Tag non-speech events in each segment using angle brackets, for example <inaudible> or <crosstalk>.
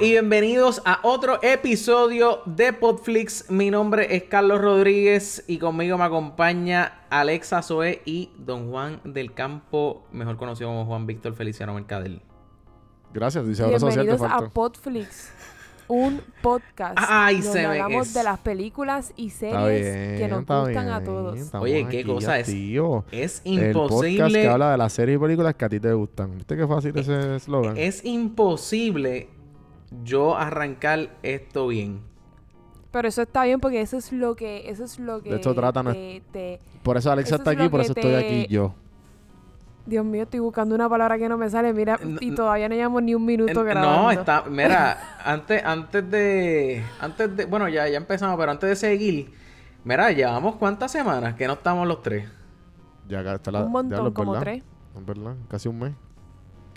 Y bienvenidos a otro episodio de Podflix. Mi nombre es Carlos Rodríguez y conmigo me acompaña Alexa Zoe y Don Juan del Campo, mejor conocido como Juan Víctor Feliciano Mercadel. Gracias, dice ahora social Bienvenidos a. Podflix, un podcast Ay, donde se hablamos es- de las películas y series bien, que nos gustan a todos. estamos Oye, ¿qué cosa es? tío. Es El podcast imposible. que habla de las series y películas que a ti te gustan. ¿Viste qué fácil ese eslogan? Es imposible yo arrancar esto bien. Pero eso está bien porque eso es lo que eso es lo que De hecho, trata no- te- te- Por eso Alexa eso está es aquí, por eso estoy aquí yo. Dios mío, estoy buscando una palabra que no me sale, mira, No, y todavía no llevamos ni un minuto grabando. No, está, mira, <laughs> antes, antes de, antes de, bueno, ya, ya empezamos, pero antes de seguir, mira, llevamos cuántas semanas que no estamos los tres, Ya acá está la. un montón, diablo, es como verdad. tres. Es verdad, casi un mes.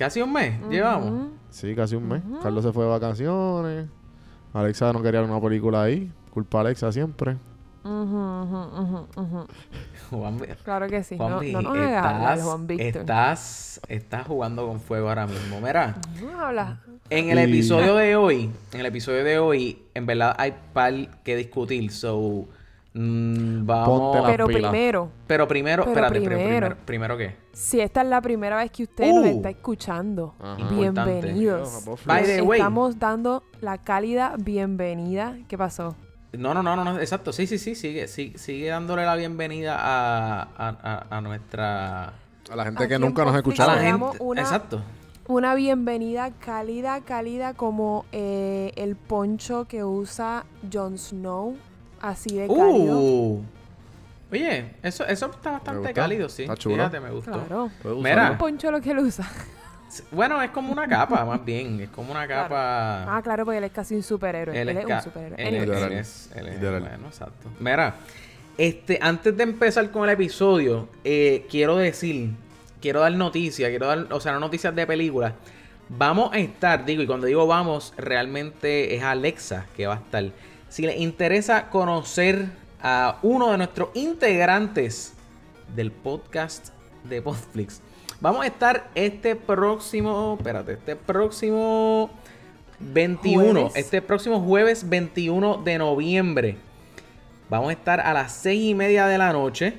Casi un mes, llevamos. Sí, casi un mes. Carlos se fue de vacaciones. Alexa no quería ver una película ahí. Culpa a Alexa siempre. Ujú. Juan, Claro que sí. No, Juanvi, no hablar, estás, Juan Víctor. estás, estás jugando con fuego ahora mismo, mira. No hablas. En el Y- episodio de hoy, en el episodio de hoy, en verdad hay par que discutir, so mm, vamos. Ponte Pero pila. primero, Pero primero, Pero espérate, primero. primero, primero qué? si esta es la primera vez que usted nos Uh. está escuchando, Ajá. Bienvenidos. By the way. Estamos dando la cálida bienvenida. ¿Qué pasó? No, no, no, no, no, exacto. Sí, sí, sí, sigue, sigue, sigue dándole la bienvenida a, a, a, a nuestra. A la gente que nunca nos ha A escuchado. la gente. una- Exacto. Una bienvenida cálida, cálida como eh, el poncho que usa Jon Snow. Así de cálido. Uh. Oye, eso, eso está bastante cálido, sí. Está chulo. Fíjate, me gustó. Claro. Mira. Un poncho lo que él usa. Bueno, es como una capa, más bien. Es como una Claro. capa. Ah, claro, porque él es casi un superhéroe. Él, es un superhéroe. Él, es- Literal. él es, él es- Literal. bueno, exacto. Mira, este, antes de empezar con el episodio, eh, quiero decir, quiero dar noticias, quiero dar, o sea, no noticias de películas. Vamos a estar, digo, y cuando digo vamos, realmente es Alexa que va a estar. Si les interesa conocer a uno de nuestros integrantes del podcast de Podflix, vamos a estar este próximo, espérate, este próximo 21, Jueves. este próximo jueves 21 de noviembre. Vamos a estar a las 6 y media de la noche.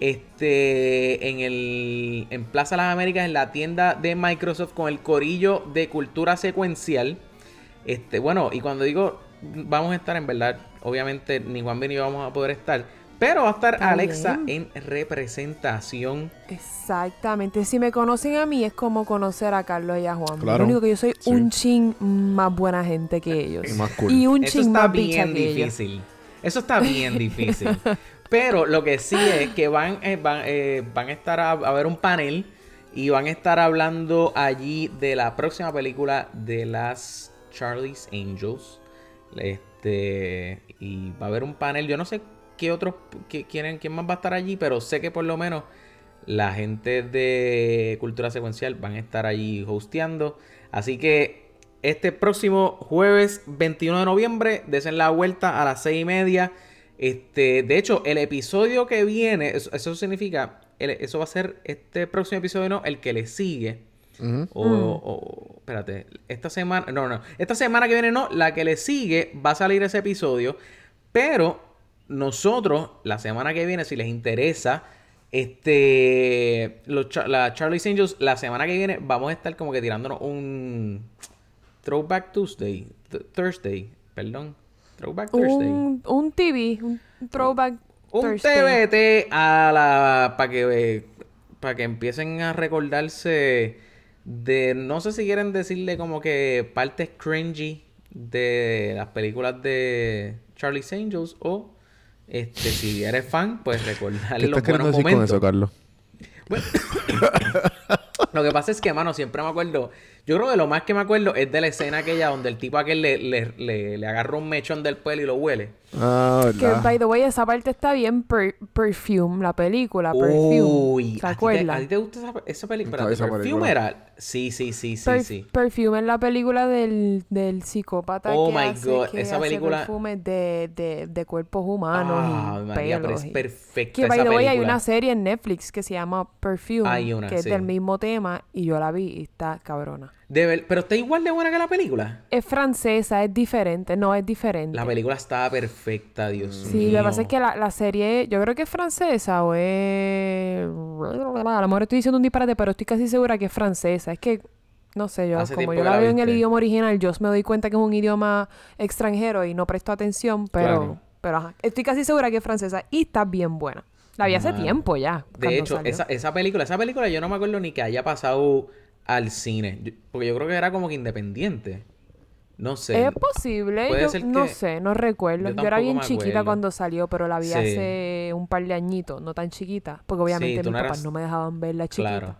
Este en el en Plaza Las Américas en la tienda de Microsoft con el corillo de cultura secuencial. Este, bueno, y cuando digo vamos a estar en verdad, obviamente ni Juan ni yo vamos a poder estar, pero va a estar Alexa en representación. Exactamente. Si me conocen a mí es como conocer a Carlos y a Juan. Claro. Lo único que yo soy Sí. un chin más buena gente que ellos. Y más cool. Y un Eso chin está más bicha bien que ellos. difícil. Eso está bien <laughs> difícil. Pero lo que sí es que van, eh, van, eh, van a estar a, a ver un panel y van a estar hablando allí de la próxima película de las Charlie's Angels. Este, y va a haber un panel. Yo no sé qué otros, qué, quién más va a estar allí, pero sé que por lo menos la gente de Cultura Secuencial van a estar allí hosteando. Así que este próximo jueves 21 de noviembre, desen la vuelta a las 6 y media. Este, de hecho, el episodio que viene, eso, significa, eso va a ser este próximo episodio, no, el que le sigue. Ujú. O, o- espérate, esta semana, no, no, esta semana que viene no, la que le sigue va a salir ese episodio, pero nosotros, la semana que viene, si les interesa, este, los, la Charlie's Angels, la semana que viene vamos a estar como que tirándonos un Throwback Tuesday, Th- Thursday, perdón, Throwback Thursday. Un, un TV, un throwback Un Thursday. TBT a la para que para que empiecen a recordarse de no sé si quieren decirle como que partes cringy de las películas de Charlie's Angels o este si eres fan pues ¿Qué recordarle los buenos decir con momentos. eso, Carlos? <coughs> Lo que pasa es que, mano, siempre me acuerdo. Yo creo que lo más que me acuerdo es de la escena aquella donde el tipo aquel le, le, le, le agarra un mechón del pelo y lo huele. Ah, Que, by the way, esa parte está bien. Per- Perfume, la película, Perfume. Uy, ¿Se ¿a ti, te, acuerdan? a ti te gusta esa, esa película? Esa- esa Perfume película. era. Sí, sí, sí, sí, Per- sí. Perfume es la película del, del psicópata Oh que, my hace, God, que esa hace película- perfumes de, de, de cuerpos humanos Ah, y María, pero pelos es y- perfecta Que, by the way, hay una serie en Netflix que se llama Perfume, Hay una, que es sí. del mismo tema, y yo la vi y está cabrona. De ver- Pero está igual de buena que la película. Es francesa, es diferente. No, es diferente. La película estaba perfecta, Dios Sí, mío. lo que pasa es que la, la serie, yo creo que es francesa o es... A lo mejor estoy diciendo un disparate, pero estoy casi segura que es francesa. Es que, no sé, yo Hace como yo la la veo en el idioma original, yo me doy cuenta que es un idioma extranjero y no presto atención, pero, Claro. pero ajá, estoy casi segura que es francesa y está bien buena. La vi hace tiempo ya. De hecho, salió. esa, esa película, esa película yo no me acuerdo ni que haya pasado al cine. Yo- porque yo creo que era como que independiente. No sé. Es posible, Puede yo ser no que- sé, no recuerdo. yo Yo, era bien chiquita cuando salió, pero la vi Sí. hace un par de añitos, no tan chiquita, porque obviamente mis no papás eras- no me dejaban verla chiquita. Claro.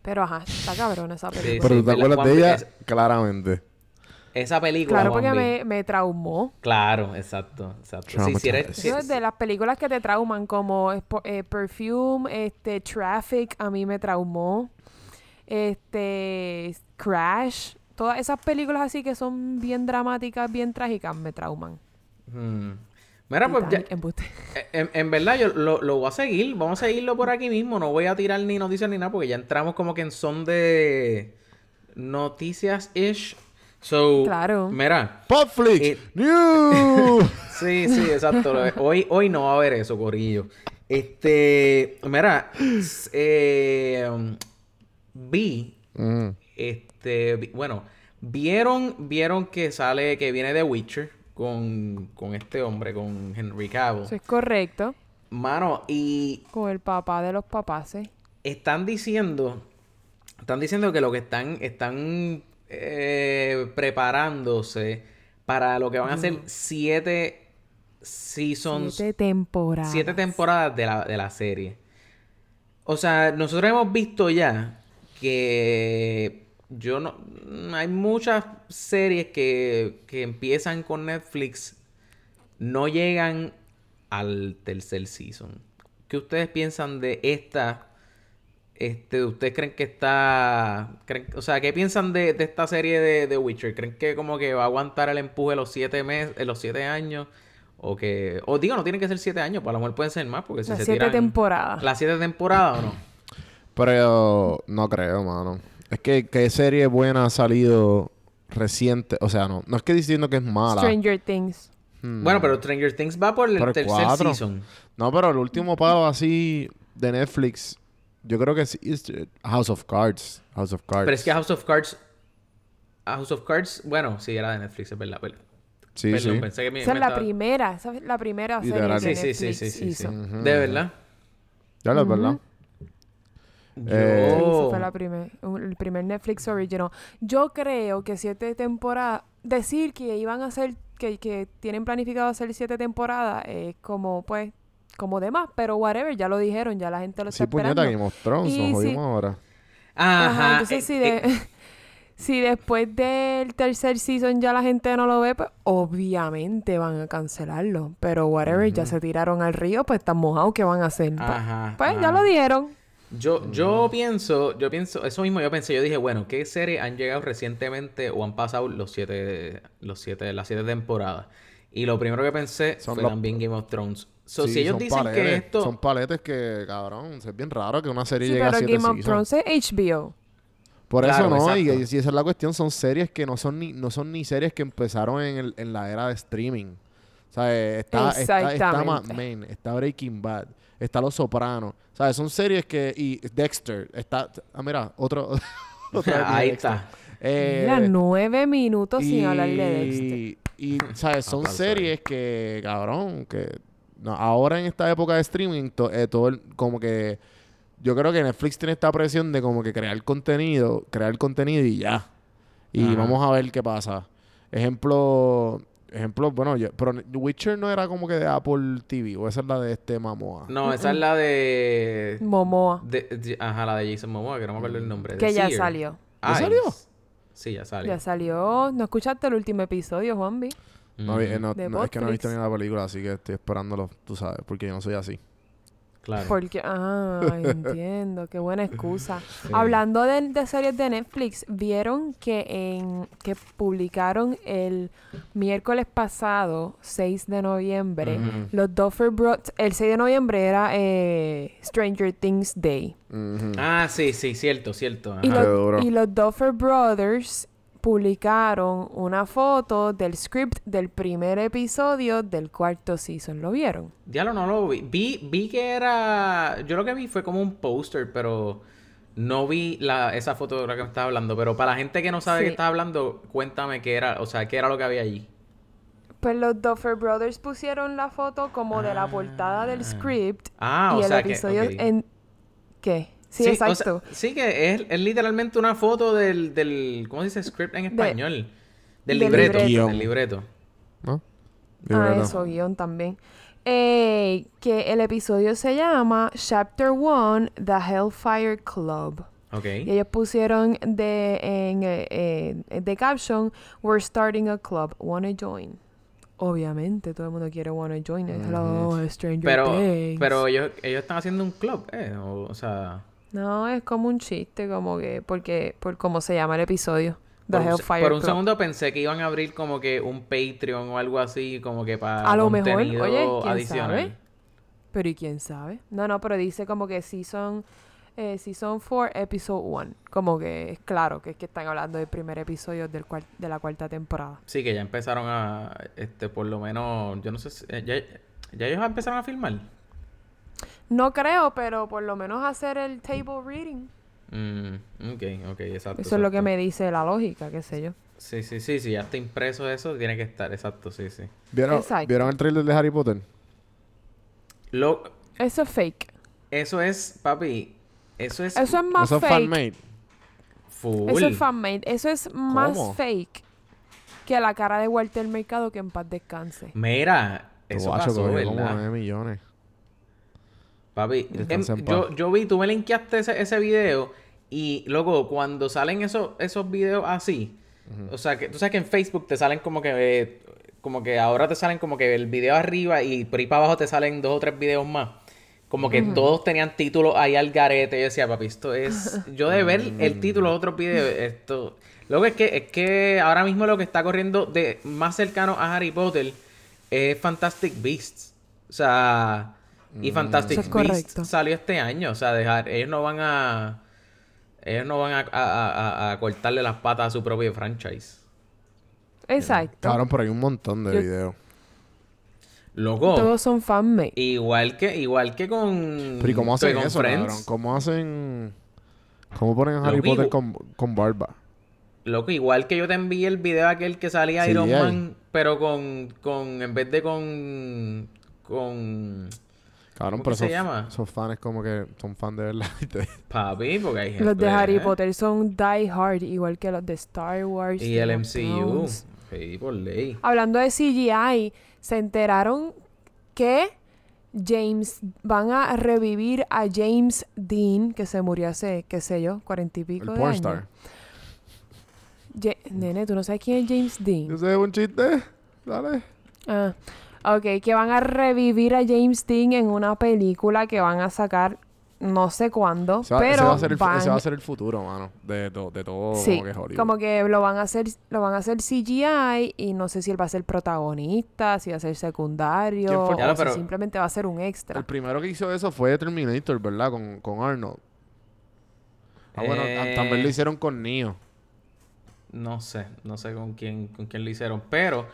Pero ajá, está cabrona esa película. Pero sí, tú te ¿verdad, acuerdas de ella Es- claramente. Esa película. Claro, porque me, me traumó. Claro, exacto, exacto. Sí, si eres, Eso es de las películas que te trauman, como Espo- eh, Perfume, este, Traffic, a mí me traumó. Este, Crash, todas esas películas así que son bien dramáticas, bien trágicas, me trauman. Hmm. Mira, pues ya- embuste. en, en verdad yo lo, lo voy a seguir. Vamos a seguirlo por aquí mismo. No voy a tirar ni noticias ni nada porque ya entramos como que en son de noticias-ish. So, Claro. mira. Popflix. Eh, New. <laughs> Sí, sí, exacto. Hoy, hoy no va a haber eso, Corillo. Este, mira, eh, vi, Mm. este, vi- bueno, vieron, vieron que sale, que viene de Witcher con, con este hombre, con Henry Cavill. Eso es correcto. Mano, y Con el papá de los papaces. están diciendo, están diciendo que lo que están, están eh, preparándose para lo que van a ser siete seasons, Siete temporadas. siete temporadas de la, de la serie. O sea, nosotros hemos visto ya que yo no. Hay muchas series que, que empiezan con Netflix, no llegan al tercer season. ¿Qué ustedes piensan de esta? Este, ¿Ustedes creen que está... creen- o sea, ¿qué piensan de, de esta serie de, de Witcher? ¿Creen que como que va a aguantar el empuje los siete meses, los siete años? O que... O digo, no tienen que ser siete años, pues a lo mejor pueden ser más, porque si Las se siete tiran... temporadas. ¿Las siete temporadas o no? Pero no creo, mano. Es que qué serie buena ha salido reciente. O sea, no. No es que diciendo que es mala. Stranger Things. Hmm. Bueno, pero Stranger Things va por el Pero tercer cuatro. season. No, pero el último palo así de Netflix. Yo creo que sí. es, eh, House of Cards. House of Cards. Pero es que House of Cards... House of Cards... Bueno, sí, era de Netflix, es verdad. Sí, Perdón, sí. pensé que me... Esa es me la estaba- primera. Esa es la primera serie Sí, sí, sí, Netflix sí, sí, sí. De verdad. Ya lo es verdad. Yo... Eh, Sí, ese fue la primer, un- el primer Netflix original. Yo creo que siete temporadas, decir que iban a hacer, que, que tienen planificado hacer siete temporadas es como, pues, como demás, pero whatever, ya lo dijeron, ya la gente lo está Sí, puñeta, esperando. Game of Thrones. Y Nos sí. jodimos ahora. Ajá. Ajá, entonces eh, si, eh, de, <laughs> si después del tercer season ya la gente no lo ve, pues obviamente van a cancelarlo. Pero whatever, ya se tiraron al río, pues están mojados, ¿qué van a hacer? Pues- Ajá, pues ajá. ya lo dijeron. Yo, yo pienso, yo pienso, eso mismo yo pensé, yo dije, bueno, ¿qué series han llegado recientemente o han pasado los siete, los siete, las siete temporadas? Y lo primero que pensé Son fue los- también Game of Thrones. So, Sí, si ellos son dicen paletes. que esto... Son paletes que, cabrón, es bien raro que una serie Sí, llegue a siete Game of. Thrones es HBO. Por Claro, eso no, y, exacto. y si esa es la cuestión, son series que no son ni, no son ni series que empezaron en, el- en la era de streaming. O sea, eh, está, está, está Mad Exactamente. Men, está Breaking Bad, está Los Sopranos. Sea, son series que... Y Dexter, está... Ah, mira, otro... <laughs> otra <laughs> Ahí está. Eh, Mira, nueve minutos sin hablar de Dexter. Y, ¿sabes? <laughs> Son series que, cabrón, que... no, ahora en esta época de streaming, to- eh, todo el- como que... Yo creo que Netflix tiene esta presión de como que crear contenido, crear contenido y ya. Y Ajá. vamos a ver qué pasa. Ejemplo... Ejemplo, bueno, yo, pero Witcher no era como que de Apple TV, o esa es la de este Mamoa. No, esa es la de... Momoa. de- de- Ajá, la de Jason Momoa, que no me acuerdo el nombre. Que de ya Seer. salió. ¿Ya Ay, salió? Sí, ya salió. Ya salió. ¿No escuchaste el último episodio, Juanvi? No, vi- eh, Ujú. no- De no, es que no he visto ni la película, así que estoy esperándolo, tú sabes, porque yo no soy así. Claro. Porque, ah, entiendo, qué buena excusa. Sí. Hablando de, de series de Netflix, ¿vieron que en que publicaron el miércoles pasado, 6 de noviembre, los Duffer Brothers, el 6 de noviembre era eh, Stranger Things Day. Ah, sí, sí, cierto, cierto. Y, ajá. Los- y los Duffer Brothers publicaron una foto del script del primer episodio del cuarto season. ¿Lo vieron? Diablo, no lo vi. vi. Vi que era... Yo lo que vi fue como un póster, pero... No vi la, esa foto de la que me estaba hablando. Pero para la gente que no sabe Sí. qué estás hablando, cuéntame qué era... O sea, qué era lo que había allí. Pues los Duffer Brothers pusieron la foto como de la portada del Ah. script Ah, y o el sea que... episodio ok. en... ¿Qué? Sí, o sea, exacto. sí, que es, es literalmente una foto del, del... ¿Cómo se dice? Script en español. Del, del libreto. libreto. Del libreto. ¿No? Ah, eso, guion también. Eh, que el episodio se llama Chapter 1, The Hellfire Club. Ok. Y ellos pusieron de, en, eh, eh, de caption, We're starting a club, wanna join. Obviamente, todo el mundo quiere wanna join. Hello, Stranger Pero, Things. pero ellos, ellos están haciendo un club, ¿eh? O, o sea... No, es como un chiste, como que, porque, por cómo se llama el episodio. Por un, por un segundo pensé que iban a abrir como que un Patreon o algo así, como que para A lo mejor, oye, ¿quién adicional. sabe? Pero ¿y quién sabe? No, no, pero dice como que Season, eh, season 4, Episode 1. Como que es claro que es que están hablando del primer episodio del cual- de la cuarta temporada. Sí, que ya empezaron a, este, por lo menos, yo no sé si, eh, ya, ya ellos empezaron a filmar. No creo, pero por lo menos hacer el table reading. Mm, ok, ok, exacto. Eso es lo que me dice la lógica, qué sé yo. Sí, sí, sí, sí, ya está impreso eso, tiene que estar, exacto, sí, sí. ¿Vieron, Exacto. ¿Vieron el trailer de Harry Potter? Lo, Eso es fake. eso es, papi, eso es Eso es más Eso es fake. fanmade. full. Eso es fanmade. Eso es más ¿Cómo? fake que la cara de Walter Mercado que en paz descanse. Mira, eso Guacho, pasó, cogió como ¿verdad? 9 millones. Papi, em, yo, vi, tú me linkeaste ese, ese video y luego cuando salen esos, esos videos así, o sea, que tú sabes que en Facebook te salen como que, eh, como que ahora te salen como que el video arriba y por ahí para abajo te salen dos o tres videos más. Como que todos tenían títulos ahí al garete. Yo decía, papi, esto es... <laughs> Yo de ver el título de otros videos, esto... Luego es que, es que ahora mismo lo que está corriendo de más cercano a Harry Potter es Fantastic Beasts. O sea... Y Fantastic Eso es Beasts salió este año. O sea, dejar, ellos no van a... Ellos no van a, a- a- a cortarle las patas a su propio franchise. Exacto. Cabrón, pero hay un montón de Yo- videos. Loco. Todos son fanmade. Igual que, igual que con... Pero ¿y cómo hacen con eso, Friends. cabrón? ¿Cómo hacen...? ¿Cómo ponen a Harry Loco, Potter con, con barba? Loco, igual que yo te envié el video aquel que salía Sí, Iron hay. Man, pero con, con, en vez de con, con, Cabrón, ¿Cómo pero que se llama? esos fans como que son fans de verdad. <laughs> papi, porque hay gente. Los de Harry ¿eh? Potter son die hard, igual que los de Star Wars. Y el MCU. Sí, por ley. Hablando de CGI, se enteraron que James van a revivir a James Dean, que se murió hace, qué sé yo, cuarenta y El pico de años. Ja- Nene, ¿tú no sabes quién es James Dean? ¿Ese es un chiste? Dale. Ah, ok, que van a revivir a James Dean en una película que van a sacar no sé cuándo, Ese va, pero ese va a ser el, van... ese va a ser el futuro, mano. De, to- de todo Sí, como que Hollywood. como que lo van a hacer, lo van a hacer CGI y no sé si él va a ser protagonista, si va a ser secundario, si simplemente va a ser un extra. El primero que hizo eso fue Terminator, ¿verdad? Con, con Arnold. Ah, bueno, Eh, también lo hicieron con Neo. No sé, no sé con quién, con quién lo hicieron, pero.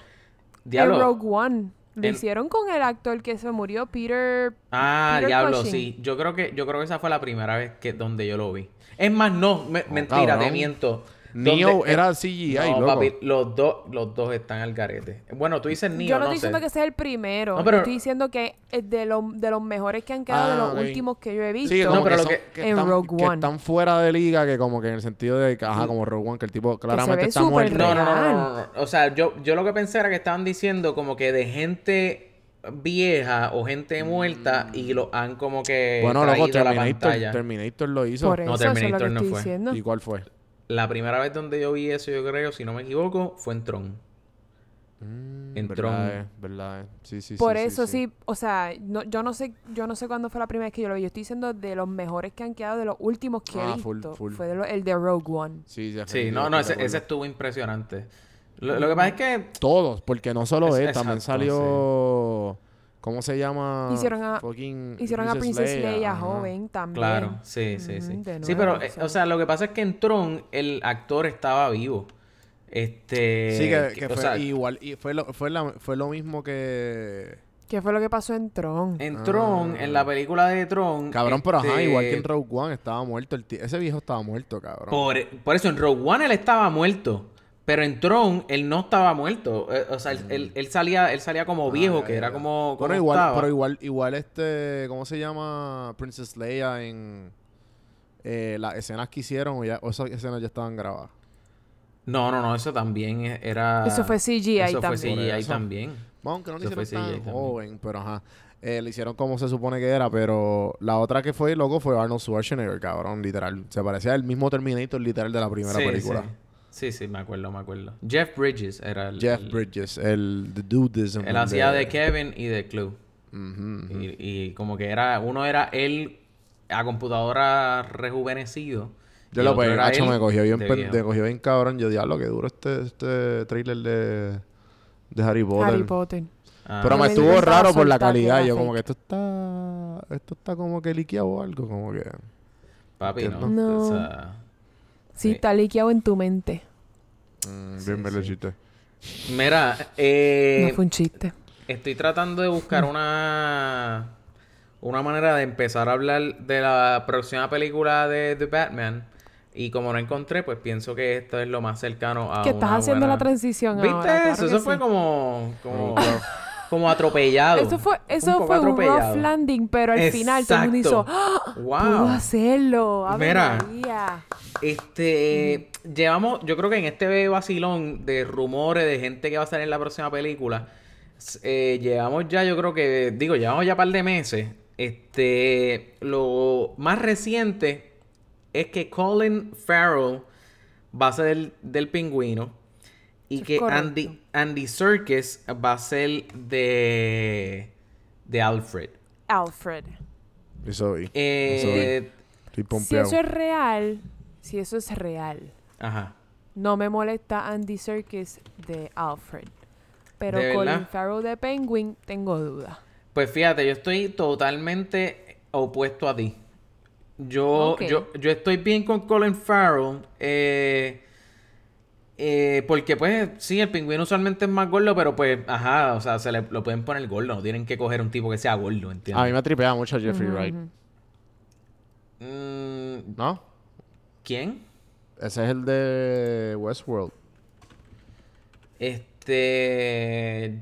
El. Rogue One. Lo hicieron con el actor que se murió, Peter. Ah, Peter diablo, Cushing. sí. Yo creo que, yo creo que esa fue la primera vez que donde yo lo vi. Es más, no, me- mentira, cabrón. te miento. Neo era CGI, no, loco. papi, los dos, los dos están al garete. Bueno, tú dices Neo, Yo no, no estoy sé. diciendo que sea el primero. No, yo pero- estoy diciendo que es de, lo- de los mejores que han quedado, de Ah, los ok. últimos que yo he visto. Sí, como No, pero que, lo son- que- que en están, Rogue que One. están fuera de liga, que como que en el sentido de que, ajá, como Rogue One, que el tipo claramente está súper muerto. No, no, no, no, no, no. O sea, yo, yo lo que pensé era que estaban diciendo como que de gente vieja o gente muerta y lo han como que Bueno, loco, traído a la Terminator, pantalla. Terminator lo hizo. Por No, eso, eso es lo Terminator que no estoy fue. diciendo. ¿Y cuál fue? La primera vez donde yo vi eso, yo creo, si no me equivoco, fue en Tron. Mm. en verdad Tron. es, verdad es. Sí, sí, Por sí, sí, eso sí, o sea, no, yo no sé, yo no sé cuándo fue la primera vez que yo lo vi. Yo estoy diciendo de los mejores que han quedado, de los últimos que Ah, he full, visto. full. Fue de lo- el de Rogue One. Sí, Sí, definitivo, no, no, ese, estuvo impresionante. Lo, lo que pasa es que Todos, porque no solo Es- él, también exacto, salió... ¿Cómo se llama? Hicieron a- Fucking Hicieron a Princess Leia, joven también. Claro, sí, sí, sí. Sí, pero, eh, o sea, lo que pasa es que en Tron el actor estaba vivo. Este. Sí, que, que- que o fue sea, igual. Y fue, lo, fue, la- fue lo mismo que... ¿Qué fue lo que pasó en Tron? en Tron, en la película de Tron. Ah. Cabrón, pero ajá, este, igual que en Rogue One estaba muerto. El ti- Ese viejo estaba muerto, cabrón. Por, por eso en Rogue One él estaba muerto. Pero en Tron él no estaba muerto. Eh, O sea, él, él- él salía, él salía como viejo, Mm. Ah, ya, que ya, era ya. como. Como igual, estaba. pero igual, igual este, ¿cómo se llama? Princess Leia en eh, las escenas que hicieron, o, ya, o esas escenas ya estaban grabadas. No, no, no, eso también e- era. Eso fue CGI Eso fue también. CGI Por eso. también. Bueno, aunque no lo fue hicieron CGI tan también. joven, pero ajá. Eh, le hicieron como se supone que era, pero la otra que fue loco fue Arnold Schwarzenegger, cabrón, literal. Se parecía al mismo Terminator literal de la primera Sí, película. Sí. Sí, sí, me acuerdo, me acuerdo. Jeff Bridges era el. Jeff el- Bridges, el the dudism Él hacía de Kevin y de Clue. Y, y como que era, uno era él a computadora rejuvenecido. Yo lo otro pues, me cogió bien, me cogió bien cabrón. Yo diablo, que duro este, este trailer de, de Harry Potter. Harry Potter. Ah, Pero me estuvo raro por la calidad. Yo como que esto está, esto está como que liqueado o algo, como que. papi, no. No. O sea, Sí, Sí. está liqueado en tu mente. mm, bien me mira, eh, no fue un chiste. estoy tratando de buscar una una manera de empezar a hablar de la próxima película de The Batman. Y como no encontré, pues pienso que esto es lo más cercano a que estás una haciendo buena- la transición ¿Viste ahora. claro eso? Eso sí. fue como, como, como atropellado. Eso fue, un eso poco fue un rough landing, pero al final todo el mundo hizo, ¡Ah! Wow. ¡Pudo hacerlo! ¡Ave Mira. María! Este, llevamos, yo creo que en este vacilón de rumores de gente que va a salir en la próxima película, eh, llevamos ya, yo creo que, digo, llevamos ya un par de meses. Este, lo más reciente es que Colin Farrell va a ser el, del pingüino y es que correcto. Andy, Andy Serkis va a ser de, de Alfred. Alfred. Eso vi. Eh, Si eso es real, si eso es real, ajá. no me molesta Andy Serkis de Alfred. Pero ¿De Colin verdad? Farrell de Penguin, tengo dudas. Pues fíjate, yo estoy totalmente opuesto a ti. Yo, yo, yo estoy bien con Colin Farrell. eh, eh, porque pues sí, el pingüino usualmente es más gordo, pero pues, ajá, o sea, se le, lo pueden poner gordo. No tienen que coger un tipo que sea gordo, A mí ¿entiendes? me tripea mucho Jeffrey Wright. Mm, ¿No? ¿Quién? Ese es el de Westworld. Este.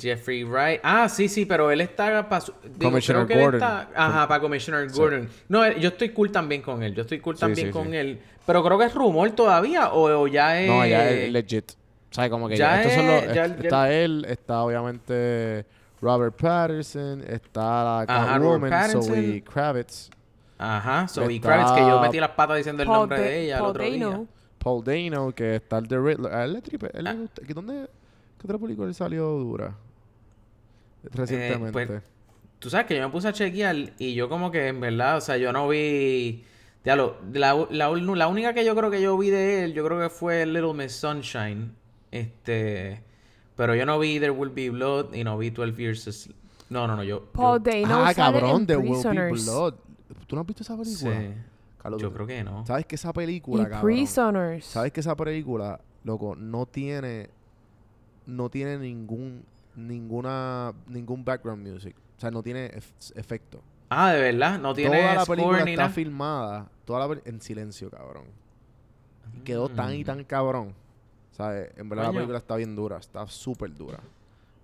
Jeffrey Wright. Ah, sí, sí, pero él está para. Commissioner creo que él Gordon. está- Ajá, para Commissioner Gordon. No, yo estoy cool también con él. Yo estoy cool también sí, con sí. él. Pero creo que es rumor todavía o, o ya es. No, ya es legit. O sea, como que ya ya, estos son los- es- ya- est- ya- está él, está obviamente Robert Patterson, está la Catwoman. Zoe Kravitz, Ajá, Zoe Está- Kravitz, que yo metí las patas diciendo el Paul nombre de ella el Paul otro Dano. día. Paul Dano, que está el de Riddler. A él le tripe, él le Ah. gusta. ¿Qué, dónde, ¿Qué otra película le salió dura? Recientemente. pues, Tú sabes que yo me puse a chequear y yo como que en verdad, o sea, yo no vi... Ya lo, la, la, la única que yo creo que yo vi de él, yo creo que fue Little Miss Sunshine. Este... Pero yo no vi There Will Be Blood y no vi 12 Years No, no, no, yo... Paul yo, Dano ah, cabrón, de Will Be. Blood. ¿Tú no has visto esa película? sí, Carlos, yo creo que no. ¿Sabes que esa Y película, cabrón? Prisoners. ¿Sabes que esa película, loco, no tiene no tiene ningún ninguna ningún background music, o sea, no tiene ef- efecto. Ah, de verdad, no tiene Toda la score película ni está nada. filmada, toda la en silencio, cabrón. Y quedó tan y Mm. tan cabrón. ¿Sabes? En verdad la película está bien dura, está súper dura.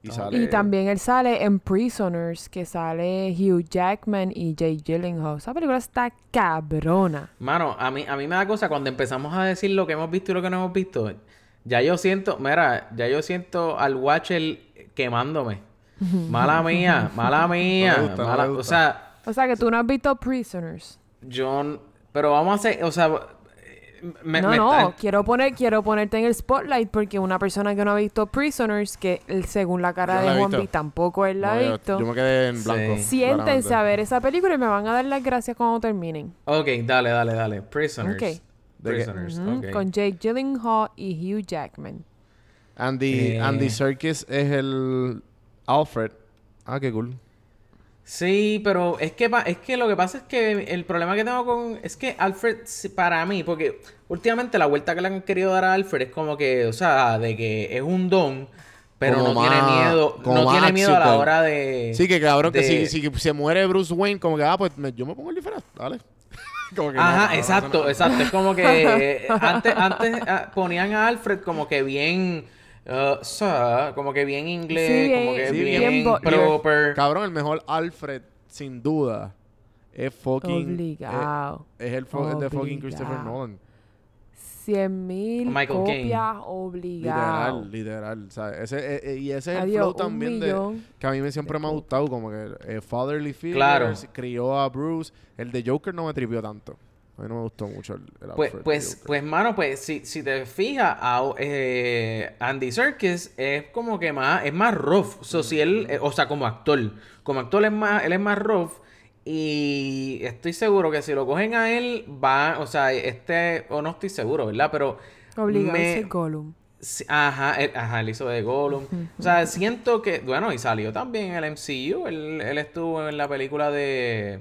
Y Ah, sale Y también él sale en Prisoners, que sale Hugh Jackman y Jake Gyllenhaal. Esa película está cabrona. Mano, a mí, a mí me da cosa cuando empezamos a decir lo que hemos visto y lo que no hemos visto. Ya yo siento, mira, ya yo siento al Watcher quemándome. Mala mía, mala <laughs> mía. No gusta, no mala- me o sea, O sea que tú no has visto Prisoners. yo... Pero vamos a hacer, o sea, Me- no, me no, está- quiero poner, quiero ponerte en el spotlight porque una persona que no ha visto Prisoners, que el- según la cara no de Juan. B tampoco él la No, ha yo, visto. yo me quedé en blanco. Sí. Siéntense claramente. a ver esa película y me van a dar las gracias cuando terminen. Ok, dale, dale, dale. Prisoners. Ok. Con Jake Gyllenhaal y Hugh Jackman. Andy, Eh. Andy Serkis es el Alfred. Ah, qué cool. Sí, pero es que es que lo que pasa es que el problema que tengo con es que Alfred para mí, porque últimamente la vuelta que le han querido dar a Alfred es como que, o sea, de que es un don, pero Como no tiene miedo, como no más tiene miedo a la hora de Sí, que cabrón, que si, si se muere Bruce Wayne, como que, ah, pues me- yo me pongo el disfraz, dale. <laughs> Como que no, Ajá, no, no, exacto, no, no. exacto. Es como que eh, <laughs> antes, antes ah, ponían a Alfred como que bien, uh, sir, como que bien inglés, Sí, como que sí, bien, proper. Cabrón, el mejor Alfred, sin duda, es fucking... Obligado. eh, es el, fo- el de fucking Christopher. Nolan. 100 mil Michael copias obligado. Literal, literal. O sea, ese, eh, eh, y ese es el Adiós, flow también de, que a mí me siempre me ha gustado, como que eh, Fatherly Figures, Claro. crió a Bruce. El de Joker no me tripió tanto. A mí no me gustó mucho el, el Pues, pues, Joker. pues, mano, pues, si, si te fijas, a- eh, Andy Serkis es como que más, es más rough. So, si él, eh, o sea, como actor, como actor es más, él es más rough. Y estoy seguro que si lo cogen a él, va, o sea, este, o no estoy seguro, ¿verdad? Pero Obligado me- a ser Gollum. Sí, Ajá, él, ajá, él hizo de Gollum. O sea, siento que, bueno, y salió también en el MCU. Él, él estuvo en la película de. En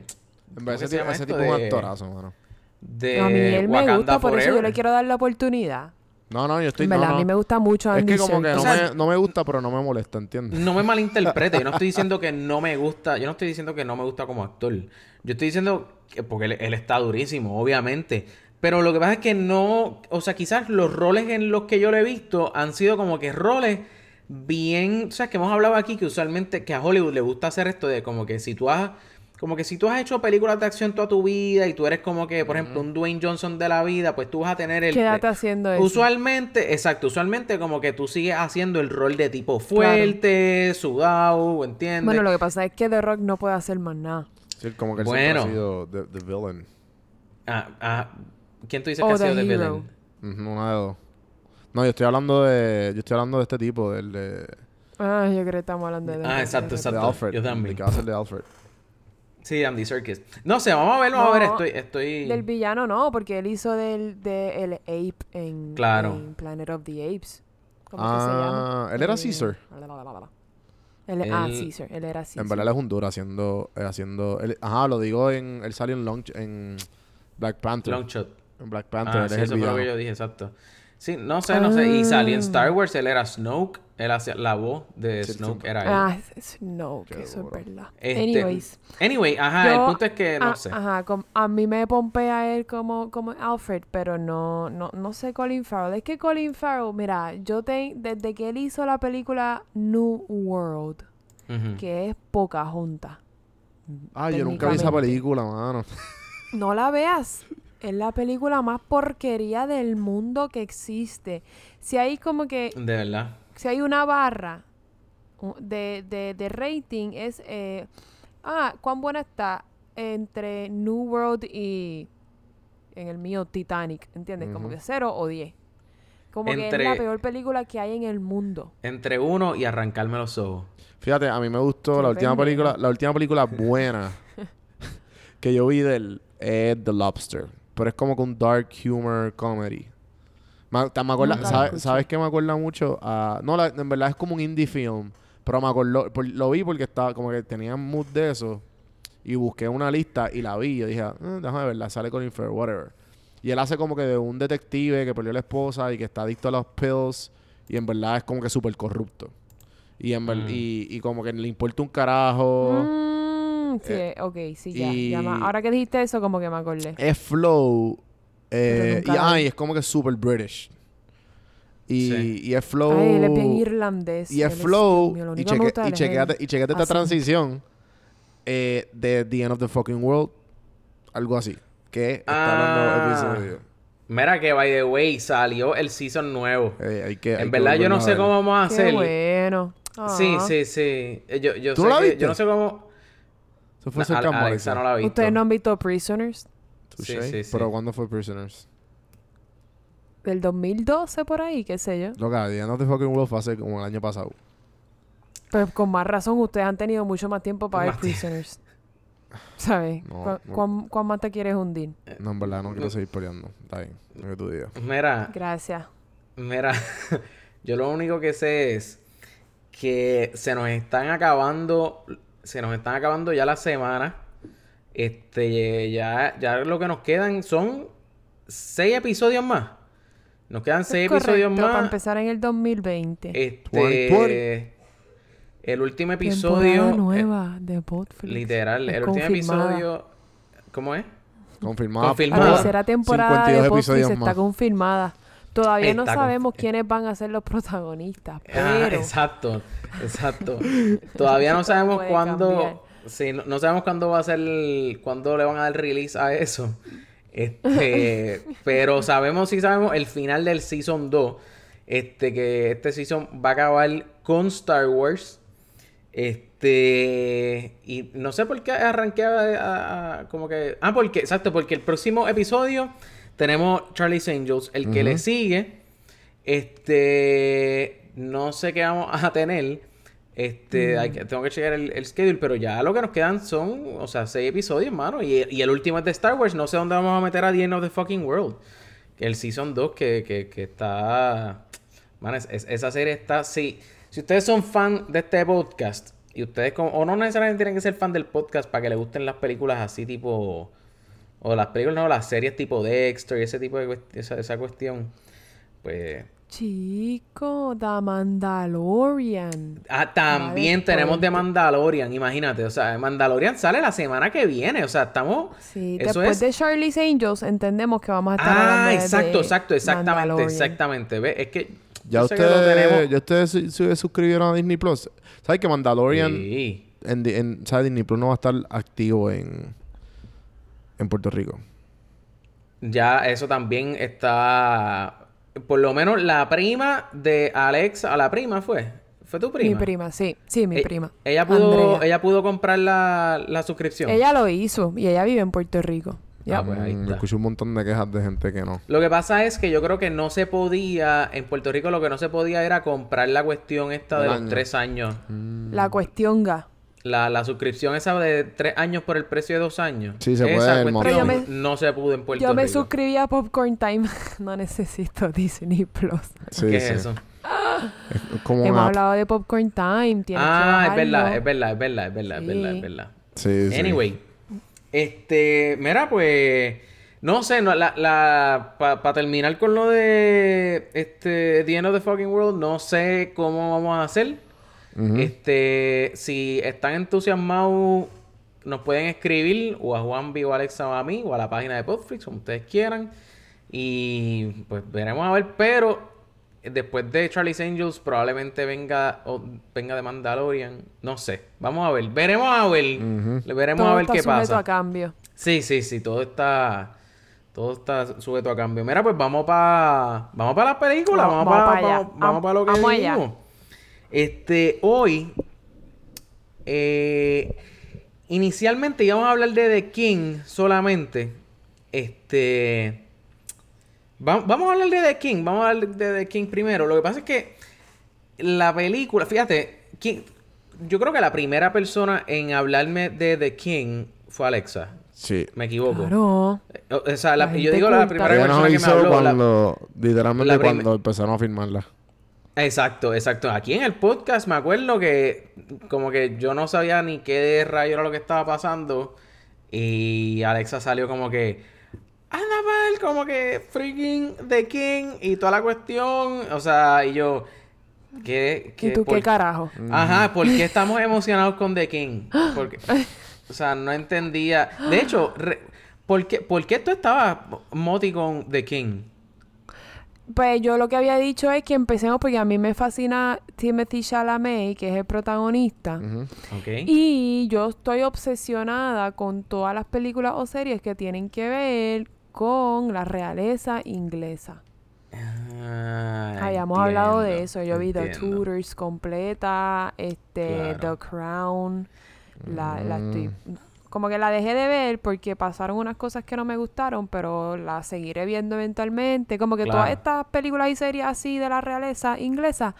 ¿cómo verdad, que ese, se llama ese tipo es un De- actorazo, mano. De a mí él me Wakanda gusta, por eso yo Forever. le quiero dar la oportunidad. No, no, yo estoy... En no, verdad, no. a mí me gusta mucho Es Andy que como que no, O sea- me, no me gusta, pero no me molesta, ¿entiendes? No me <laughs> malinterprete, yo no estoy diciendo que no me gusta, yo no estoy diciendo que no me gusta como actor. Yo estoy diciendo que porque él, él está durísimo, obviamente. Pero lo que pasa es que no, o sea, quizás los roles en los que yo lo he visto han sido como que roles bien, o sea, que hemos hablado aquí que usualmente que a Hollywood le gusta hacer esto de como que si tú has como que si tú has hecho películas de acción toda tu vida y tú eres como que, por ejemplo, un Dwayne Johnson de la vida, pues tú vas a tener el Quédate haciendo eso. Usualmente, exacto, usualmente como que tú sigues haciendo el rol de tipo fuerte, sudado, ¿entiendes? Bueno, lo que pasa es que The Rock no puede hacer más nada. Sí, como que él Bueno. siempre ha sido the, the villain. Ah, ah, ¿Quién tú dices que ha The sido Hero. villain? Ujú, una de dos. No, yo estoy hablando de... Yo estoy hablando de este tipo, del de... Ah, yo creo que estamos hablando de The Ah, Rock, exacto, de The de exacto. Alfred. Yo también. El que va a ser de Alfred. Sí, Andy Serkis. No sé, vamos a ver, vamos a ver, No, estoy... estoy... Del villano no, porque él hizo del de el ape en, Claro. en Planet of the Apes. ¿Cómo Ah, que se llama? él era Eh, Caesar. Él, ah, Él- Caesar. Él era Caesar. En verdad él es un duro haciendo... eh, haciendo él- ajá, lo digo en... Él salió en, Long, en Black Panther. Longshot. En Black Panther, Ah, él sí, es eso el fue lo que yo dije, exacto. Sí, no sé, no sé. Y salió en Ah. Star Wars, él era Snoke. Él hacía la voz de Sí, Snoke, sí. era él. Ah, no, Qué eso es verdad. Este, Anyways. Anyway, ajá, el punto es que no ah, sé. Ajá, com- a mí me pompea él como, como Alfred, pero no, no, no sé Colin Farrell. Es que Colin Farrell, mira, yo te, desde que él hizo la película New World, que es poca junta. Ah, yo nunca vi esa película, mano. No la veas. Es la película más porquería del mundo que existe. Si hay como que, De verdad. si hay una barra de, de, de rating, es, eh, ah, cuán buena está entre New World y, en el mío, Titanic, ¿entiendes? Como que 0 o 10. Como que es la peor película que hay en el mundo. Entre uno y arrancarme los ojos. Fíjate, a mí me gustó la última película, la última película buena <laughs> que yo vi del es The Lobster, pero es como que un dark humor comedy. Me, te- me acuerda- Nunca lo ¿sabes, escuché. ¿Sabes qué me acuerda mucho? no, la- en verdad es como un indie film, pero me acuerdo, por- lo vi porque estaba como que tenía mood de eso y busqué una lista y la vi y yo dije, "Ah, déjame verla, sale con Infer, whatever. Y él hace como que de un detective que perdió a la esposa y que está adicto a los pills y en verdad es como que súper corrupto. Y, en Mm. y, y como que le importa un carajo. Mm, sí, eh, ok, sí, ya, y- ya ma- Ahora que dijiste eso, como que me acordé. Es flow. eh, y, nunca la ah, vi. y es como que súper British. Y, Sí. y es flow. Ay, él es bien irlandés. y es flow. Y, cheque, y y chequéate esta Así. transición eh, de The End of the Fucking World. Algo así. Que está Ah. hablando episodio. Mira que, by the way, salió el season nuevo. Eh, hay que, hay en que verdad, yo no sé cómo vamos a Qué hacer. bueno. Sí, Ah. sí, sí. Yo, yo ¿Tú sé la que- viste? yo no sé cómo. Eso fue cerca Alexa no la ha visto. ¿Ustedes no han visto Prisoners? Touché. Sí, sí, sí. Pero ¿cuándo fue Prisoners? del 2012 por ahí, qué sé yo. Loca, The End of the Fucking World fue hace como el año pasado. Pues con más razón ustedes han tenido mucho más tiempo para ver. Prisoners. <laughs> ¿Sabes? No, ¿Cuán, no. cuán- cuán más te quieres hundir? No, en verdad, no quiero seguir peleando. Está bien, lo que tú digas. Mira, Gracias. mira, <laughs> yo lo único que sé es que se nos están acabando, se nos están acabando ya las semanas. Este, ya, ya lo que nos quedan son seis episodios más. Nos quedan seis correcto, episodios Para más. empezar en el 2020. Este, 2020. el último Temporada episodio, eh, nueva de Botflix. literal, Es el último confirmada. episodio, ¿cómo es? Confirmado. Confirmado. La tercera temporada de 52 Botflix episodios está más. confirmada. Todavía no sabemos quiénes van a ser los protagonistas, Ah, pero exacto, exacto. Todavía no <laughs> sabemos cuándo. cambiar. Sí, no, no sabemos cuándo va a ser. cuándo le van a dar release a eso. Este. <laughs> pero sabemos, sí sabemos, el final del Season 2. Este, que este season va a acabar con Star Wars. Este. Y no sé por qué arranqué a, a- a- como que. Ah, porque, exacto, porque el próximo episodio tenemos Charlie's Angels. El que le sigue. Este. No sé qué vamos a tener. Este, hay que- tengo que checar el, el schedule, pero ya lo que nos quedan son, o sea, seis episodios, mano. Y, y el último es de Star Wars. No sé dónde vamos a meter a The End of the Fucking World. El Season 2 que, que, que está... Mano, es- es- esa serie está... Sí, si ustedes son fan de este podcast, y ustedes como... O no necesariamente tienen que ser fan del podcast para que les gusten las películas así tipo... O las películas, no, las series tipo Dexter y ese tipo de... cuest- Esa, esa cuestión. Pues... chico, The Mandalorian. Ah, también Vale, tenemos de pues. Mandalorian, imagínate. O sea, Mandalorian sale la semana que viene. O sea, estamos... Sí, Eso después es- de Charlie's Angels entendemos que vamos a estar Ah, exacto, de exacto, exactamente, exactamente. ¿Ves? Es que... Ya ustedes, ya ustedes se, se suscribieron a Disney Plus. ¿Sabes que Mandalorian Sí. en, en ¿sabes? Disney Plus no va a estar activo en, en Puerto Rico? Ya eso también está... Por lo menos la prima de Alexa... ¿A la prima fue? ¿Fue tu prima? Mi prima, sí, sí, mi E- prima. Ella pudo, Andrea. ella pudo comprar la, la suscripción. Ella lo hizo y ella vive en Puerto Rico. Ah, Yep. pues ahí Mm, está. escuché un montón de quejas de gente que no. Lo que pasa es que yo creo que no se podía... En Puerto Rico lo que no se podía era comprar la cuestión esta de los tres años. La cuestión ga. La, la suscripción esa de tres años por el precio de dos años. Sí, se Esa puede. Pero yo no se pudo en Puerto Yo me Rico. suscribí a Popcorn Time. <laughs> no necesito Disney Plus. Sí, ¿Qué sí. es eso? Es como Hemos una hablado de Popcorn Time. Tienes Ah, que es verdad, es verdad, es verdad, es verdad, es verdad, es verdad. Sí, sí. Anyway, este, mira, pues, no sé, no, la, la, para terminar con lo de, este, The End of the Fucking World, no sé cómo vamos a hacer. Este, si están entusiasmados, nos pueden escribir o a Juan o a Alexa o a mí o a la página de Podflix, como ustedes quieran. Y pues veremos a ver, pero después de Charlie's Angels probablemente venga o venga de Mandalorian, no sé. Vamos a ver, veremos a ver. Le veremos Todo a ver está qué sujeto pasa. a cambio. Sí, sí, sí, todo está todo está sujeto a cambio. Mira, pues vamos para vamos para las películas, Vamos- para pa' allá. vamos, vamos Vam- para lo que vamos allá. vimos. Este, hoy eh, inicialmente íbamos a hablar de The King solamente. Este va- vamos a hablar de The King, vamos a hablar de The King primero. Lo que pasa es que la película, fíjate, ¿quién- yo creo que la primera persona en hablarme de The King fue Alexa. Sí. Me equivoco. Claro. O, sea, la- La yo digo la primera persona que me habló. la- cuando, literalmente la cuando empezaron a filmarla. Exacto, exacto. Aquí en el podcast me acuerdo que como que yo no sabía ni qué rayo era lo que estaba pasando. Y Alexa salió como que... Annabelle, como que freaking The King y toda la cuestión. O sea, y yo... ¿Qué? ¿Y tú por- qué carajo? Ajá, ¿por qué estamos emocionados con The King? <gasps> Porque, o sea, no entendía. De hecho, re- ¿por, qué, ¿por qué tú estabas moti con The King? Pues yo lo que había dicho es que empecemos porque a mí me fascina Timothy Chalamet, que es el protagonista. Y yo estoy obsesionada con todas las películas o series que tienen que ver con la realeza inglesa. Ah, Habíamos hablado de entiendo, eso. Yo vi The entiendo. Tudors completa, este, Claro. The Crown. La, la estoy Como que la dejé de ver porque pasaron unas cosas que no me gustaron, pero la seguiré viendo eventualmente. Como que todas estas películas y series así de la realeza inglesa,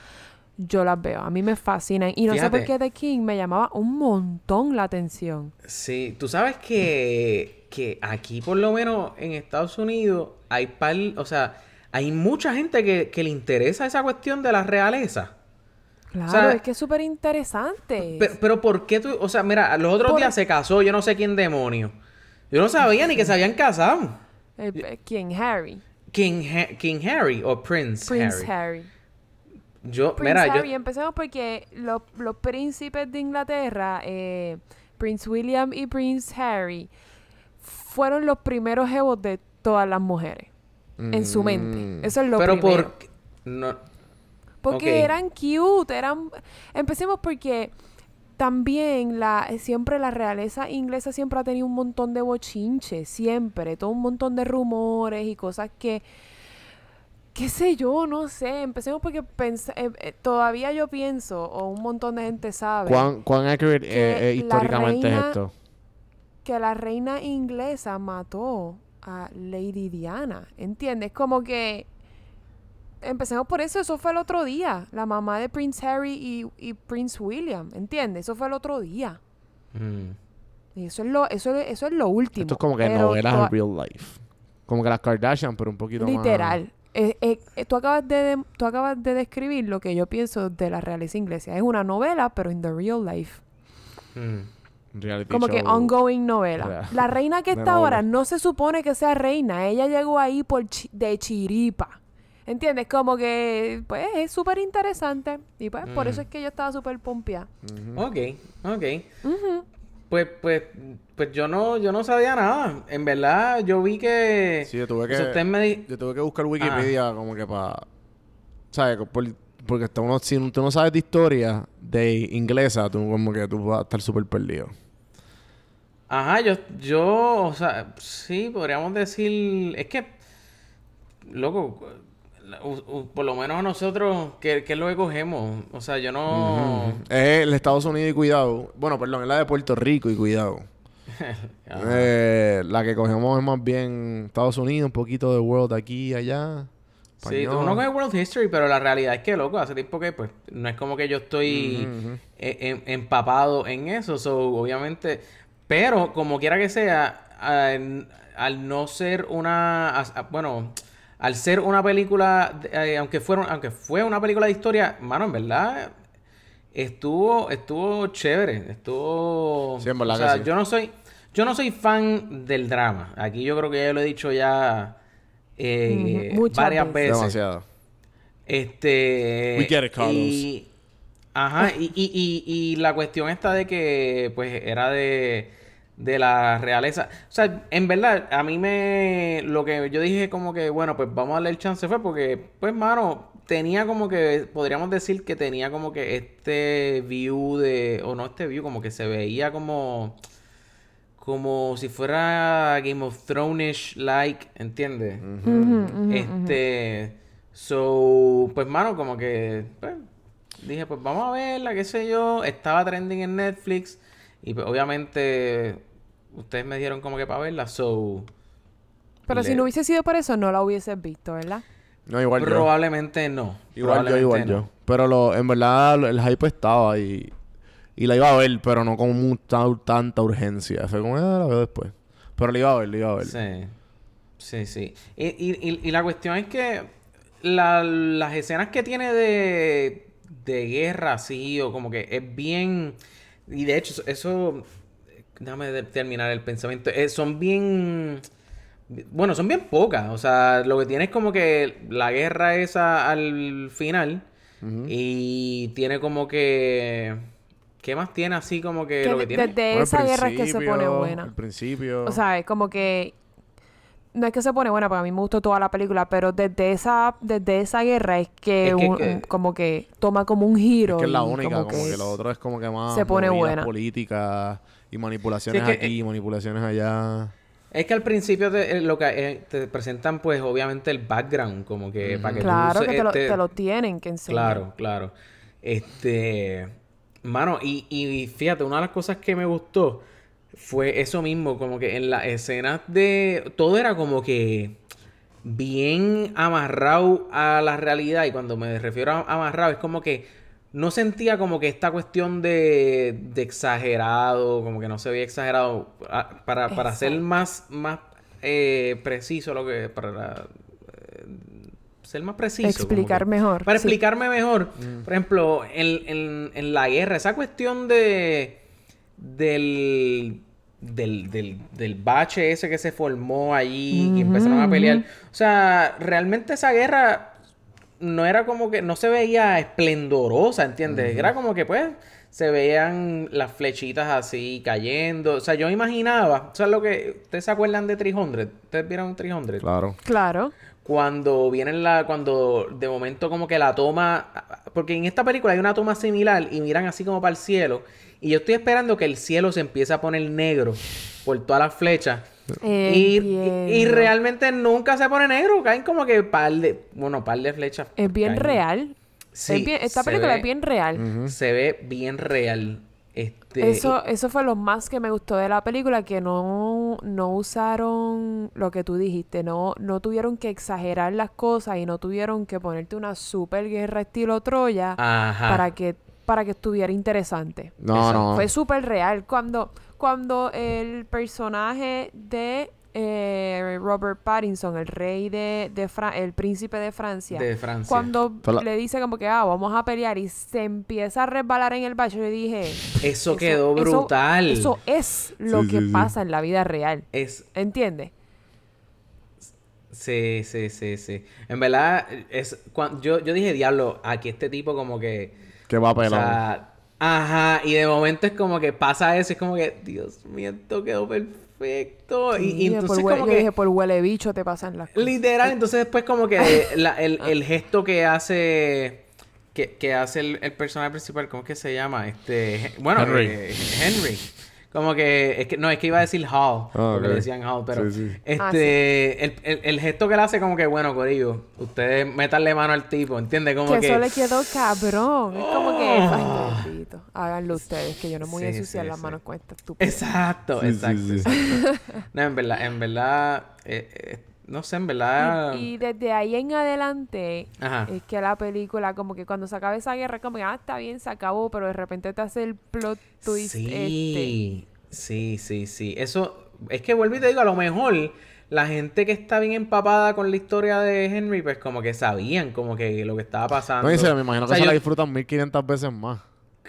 yo las veo. A mí me fascinan. Y no sé por qué The King me llamaba un montón la atención. Sí, tú sabes que, que aquí por lo menos en Estados Unidos hay par, o sea, hay mucha gente que, que le interesa esa cuestión de la realeza. Claro, sea, es que es súper interesante. Pero, pero ¿por qué tú? O sea, mira, los otros Por- días se casó, yo no sé quién demonio. Yo no sabía ni que se habían casado. El- ¿Quién? Harry. King, Ha- King Harry o Prince, Prince Harry. Harry. Yo, Prince mira, Harry, yo... empecemos porque los, los príncipes de Inglaterra, eh, Prince William y Prince Harry, fueron los primeros jevos de todas las mujeres. En su Mm. mente. Eso es lo Pero primero. por... No, Porque eran cute, eran... Empecemos porque también la siempre la realeza inglesa siempre ha tenido un montón de bochinches, siempre, todo un montón de rumores y cosas que qué sé yo, no sé, empecemos porque pens- eh, eh, todavía yo pienso o un montón de gente sabe ¿Cuán, cuán accurate Que eh, eh, históricamente es esto? que la reina inglesa mató a Lady Diana, ¿entiendes? Como que empecemos por eso, eso fue el otro día, la mamá de Prince Harry y, y Prince William, ¿entiendes? Eso fue el otro día. Mm. Y eso es lo, eso, es- eso es lo último. Esto es como que novelas en real life. Como que las Kardashian, pero un poquito más... Literal. Eh, eh, eh, tú, acabas de, de- tú acabas de describir lo que yo pienso de la realeza inglesa. Es una novela, pero in the real life. Mm. reality Como que ongoing novela. La reina que está ahora no se supone que sea reina. Ella llegó ahí por chi- de chiripa. ¿Entiendes? Como que, pues, es súper interesante. Y pues, por eso Mm. es que yo estaba súper pompeada. Ujú. Ok, ok. Ujú. Pues, pues, pues yo no, yo no sabía nada. En verdad, yo vi que... Sí, yo tuve que... usted me di- Yo tuve que buscar Wikipedia como que para... ¿Sabes? Por- porque uno, si tú no sabes de historia de inglesa, tú como que tú vas a estar súper perdido. Ajá, yo, yo, o sea, sí, podríamos decir, es que, loco, por lo menos nosotros, ¿qué, qué es lo que cogemos? O sea, yo no... Es el Estados Unidos y cuidado. Bueno, perdón, es la de Puerto Rico y cuidado. <laughs> Eh, la que cogemos es más bien Estados Unidos, un poquito de World aquí y allá. Sí, Español. uno coge World History, pero la realidad es que, loco, hace tiempo que, pues, no es como que yo estoy ujú. e- em- empapado en eso, so, obviamente, pero como quiera que sea, al, al no ser una, as- a- bueno, al ser una película, eh, aunque fuera, aunque fue una película de historia, mano, en verdad, estuvo, estuvo chévere, estuvo, Sí, en verdad o que sea, sí. yo no soy, yo no soy fan del drama, aquí yo creo que ya lo he dicho ya eh, varias veces. veces. Demasiado. Este. We get it, Carlos. Y, ajá, y, y, y, y la cuestión esta de que, pues, era de, de la realeza. O sea, en verdad, a mí me. Lo que yo dije, como que, bueno, pues vamos a darle el chance, fue porque, pues, mano, tenía como que. Podríamos decir que tenía como que este view de. O no este view, como que se veía como. Como si fuera Game of Thrones like, ¿entiendes? Este, so, pues mano, como que, pues, dije, pues vamos a verla, qué sé yo. Estaba trending en Netflix y pues obviamente ustedes me dieron como que para verla, so, Pero si no hubiese sido por eso, no la hubieses visto, ¿verdad? No, igual yo. probablemente no. Igual yo, igual no. yo. Pero lo, en verdad el hype estaba y, y la iba a ver, pero no con mu- tan- tanta urgencia. Fue como, ah, la veo después. Pero la iba a ver, la iba a ver. Sí, sí, sí. Y, y, y, y la cuestión es que la- las escenas que tiene de, de guerra, así, o como que es bien... Y de hecho, eso... déjame de- terminar el pensamiento. eh, son bien... Bueno, son bien pocas. O sea, lo que tiene es como que la guerra esa al final. Y tiene como que... ¿Qué más tiene así como que, Que lo que de- tiene? desde Bueno, al esa guerra es que se pone buena. Al principio. O sea, es como que no es que se pone buena, porque a mí me gustó toda la película, pero desde esa desde esa guerra es que, Es que- un- que- un- como que toma como un giro es que es la única, como, que, lo otro es como que más se pone buena. políticas y manipulaciones Sí, es que- aquí, manipulaciones allá. Es que al principio te, eh, lo que eh, te presentan, pues, obviamente el background, como que para que tú Claro se- que te lo, este- te lo tienen que enseñar. Claro, claro. Este. Mano, y, y fíjate, una de las cosas que me gustó fue eso mismo, como que en las escenas de... Todo era como que bien amarrado a la realidad y cuando me refiero a amarrado es como que no sentía como que esta cuestión de, de exagerado, como que no se veía exagerado, ah, para, para ser más, más eh, preciso lo que... para eh, ser más preciso. Explicar que- mejor. para sí. explicarme mejor, por ejemplo, en, en- en la guerra, esa cuestión de del, del, del, del bache ese que se formó allí y empezaron a pelear. O sea, realmente esa guerra no era como que, no se veía esplendorosa, ¿entiendes? Era como que pues se veían las flechitas así cayendo. O sea, yo imaginaba, o sea, lo que, ¿ustedes se acuerdan de 300? ¿Ustedes vieron 300? Claro. Claro. cuando vienen la cuando de momento como que la toma porque en esta película hay una toma similar y miran así como para el cielo y yo estoy esperando que el cielo se empiece a poner negro por todas las flechas y, y- realmente nunca se pone negro caen como que par de bueno par de flechas Es bien caen. real. Sí, Es bien- esta película ve- es bien real. se ve bien real este Eso, eso fue lo más que me gustó de la película, que no, no usaron lo que tú dijiste, no, no tuvieron que exagerar las cosas y no tuvieron que ponerte una super guerra estilo Troya ajá para que, para que estuviera interesante. No, Exacto. no. Fue súper real. Cuando, cuando el personaje de eh, Robert Pattinson, el rey de, de Fra- el príncipe de Francia, de Francia cuando le dice como que, ah, vamos a pelear y se empieza a resbalar en el baño, yo dije... eso, quedó brutal Eso, es lo Sí, que sí, sí. pasa en la vida real. es ¿Entiendes? Sí, sí, sí, sí. En verdad, es cuan- yo, yo dije, diablo, aquí este tipo como que... Que va a O pelar. sea, ajá, y de momento es como que pasa eso, es como que, Dios mío, esto quedó perfecto. Y, y entonces como yo que... dije, por huele bicho te pasan las cosas. Literal, entonces después como que <laughs> la- el, el gesto que hace... Que, que hace el, el personaje principal, ¿cómo es que se llama? Este... Bueno, Henry. eh, Henry. Como que... Es que no, es que iba a decir Hall. porque ok. le decían Hall, pero... Sí, sí. Este... Ah, sí. el, el- el gesto que él hace como que, bueno, Corillo, ustedes métanle mano al tipo, ¿entiendes? Como que que... eso le quedó cabrón. Es como que, Oh. ay, bendito. Háganlo ustedes, que yo no me voy a ensuciar sí, las sí. manos con esta estupidez. Exacto, Sí, sí, exacto, sí. exacto. No, en verdad, en verdad, eh, eh, no sé, en verdad. Y, y desde ahí en adelante, Ajá. es que la película, como que cuando se acaba esa guerra, como que, ah, está bien, se acabó, pero de repente te hace el plot twist este. Sí, sí, sí, sí. Eso, es que vuelvo y te digo, a lo mejor la gente que está bien empapada con la historia de Henry, pues como que sabían como que lo que estaba pasando. No dice, me imagino O que se la disfrutan 1500 veces más.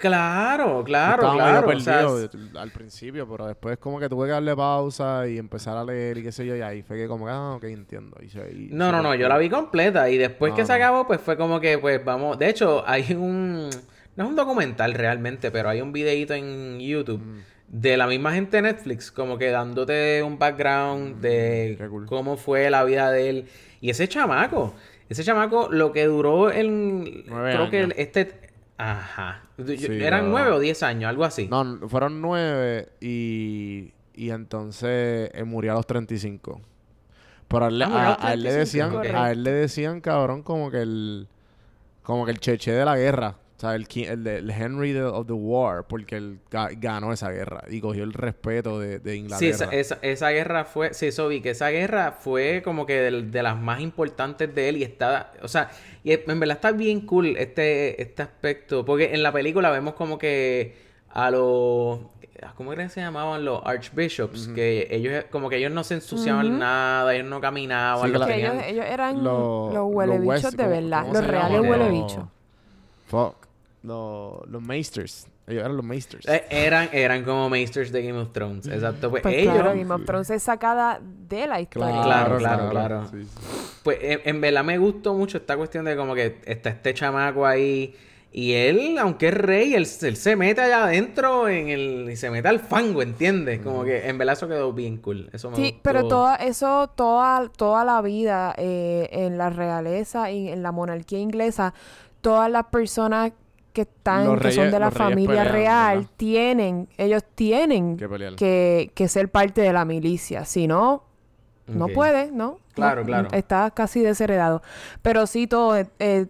Claro, claro, Estaba claro. medio o sea, perdido de- al principio, pero después como que tuve que darle pausa y empezar a leer y qué sé yo, y ahí fue que como que, ah, ok, entiendo. Y se- y No, no, no, yo la vi completa y después que se acabó, pues fue como que, pues vamos. De hecho, hay un. No es un documental realmente, pero hay un videíto en YouTube Mm. de la misma gente de Netflix, como que dándote un background de Mm, cool. cómo fue la vida de él. Y ese chamaco, ese chamaco, lo que duró el. Nueve creo que años. este. Ajá. Sí, Eran no. nueve o diez años, algo así. No, fueron nueve y, y entonces él murió a los 35. Pero a él, Ah, a a, los a él le 35, decían, a él le decían, cabrón, como que el, como que el cheche de la guerra. O sea, el, el, de- el Henry de- of the War, porque él ga- ganó esa guerra y cogió el respeto de, de Sí, Inglaterra. esa, esa, esa guerra fue, sí, eso vi, que esa guerra fue como que del- de, las más importantes de él y está, o sea, y en verdad está bien cool este, este aspecto, porque en la película vemos como que a los, ¿cómo era que se llamaban? Los archbishops, que ellos, como que ellos no se ensuciaban Ujú. nada, ellos no caminaban, Sí, los la- Que tenían- ellos, ellos eran Lo- los los huele bichos West- de ¿cómo- verdad. Los reales llaman? huele Los- bichos. Fuck. Los, los Maesters. Ellos eran los Maesters. Eh, eran, eran como Maesters de Game of Thrones, exacto, pues, Pues ellos... claro, Game of Thrones es sacada de la historia. Claro, claro, claro. Sí, sí. Pues en, en verdad me gustó mucho esta cuestión de como que está este chamaco ahí y él, aunque es rey, él, él se mete allá adentro en el, y se mete al fango, ¿entiendes? Como que en verdad eso quedó bien cool. Eso me Sí, gustó. pero toda eso, toda, toda la vida eh, en la realeza y en la monarquía inglesa, todas las personas que están, Los que son de la familia pelean, real, ¿verdad? tienen, ellos tienen Que que, que ser parte de la milicia. Si no, no puede, ¿no? Claro, No, claro. Está casi desheredado. Pero sí, todo, eh, eh,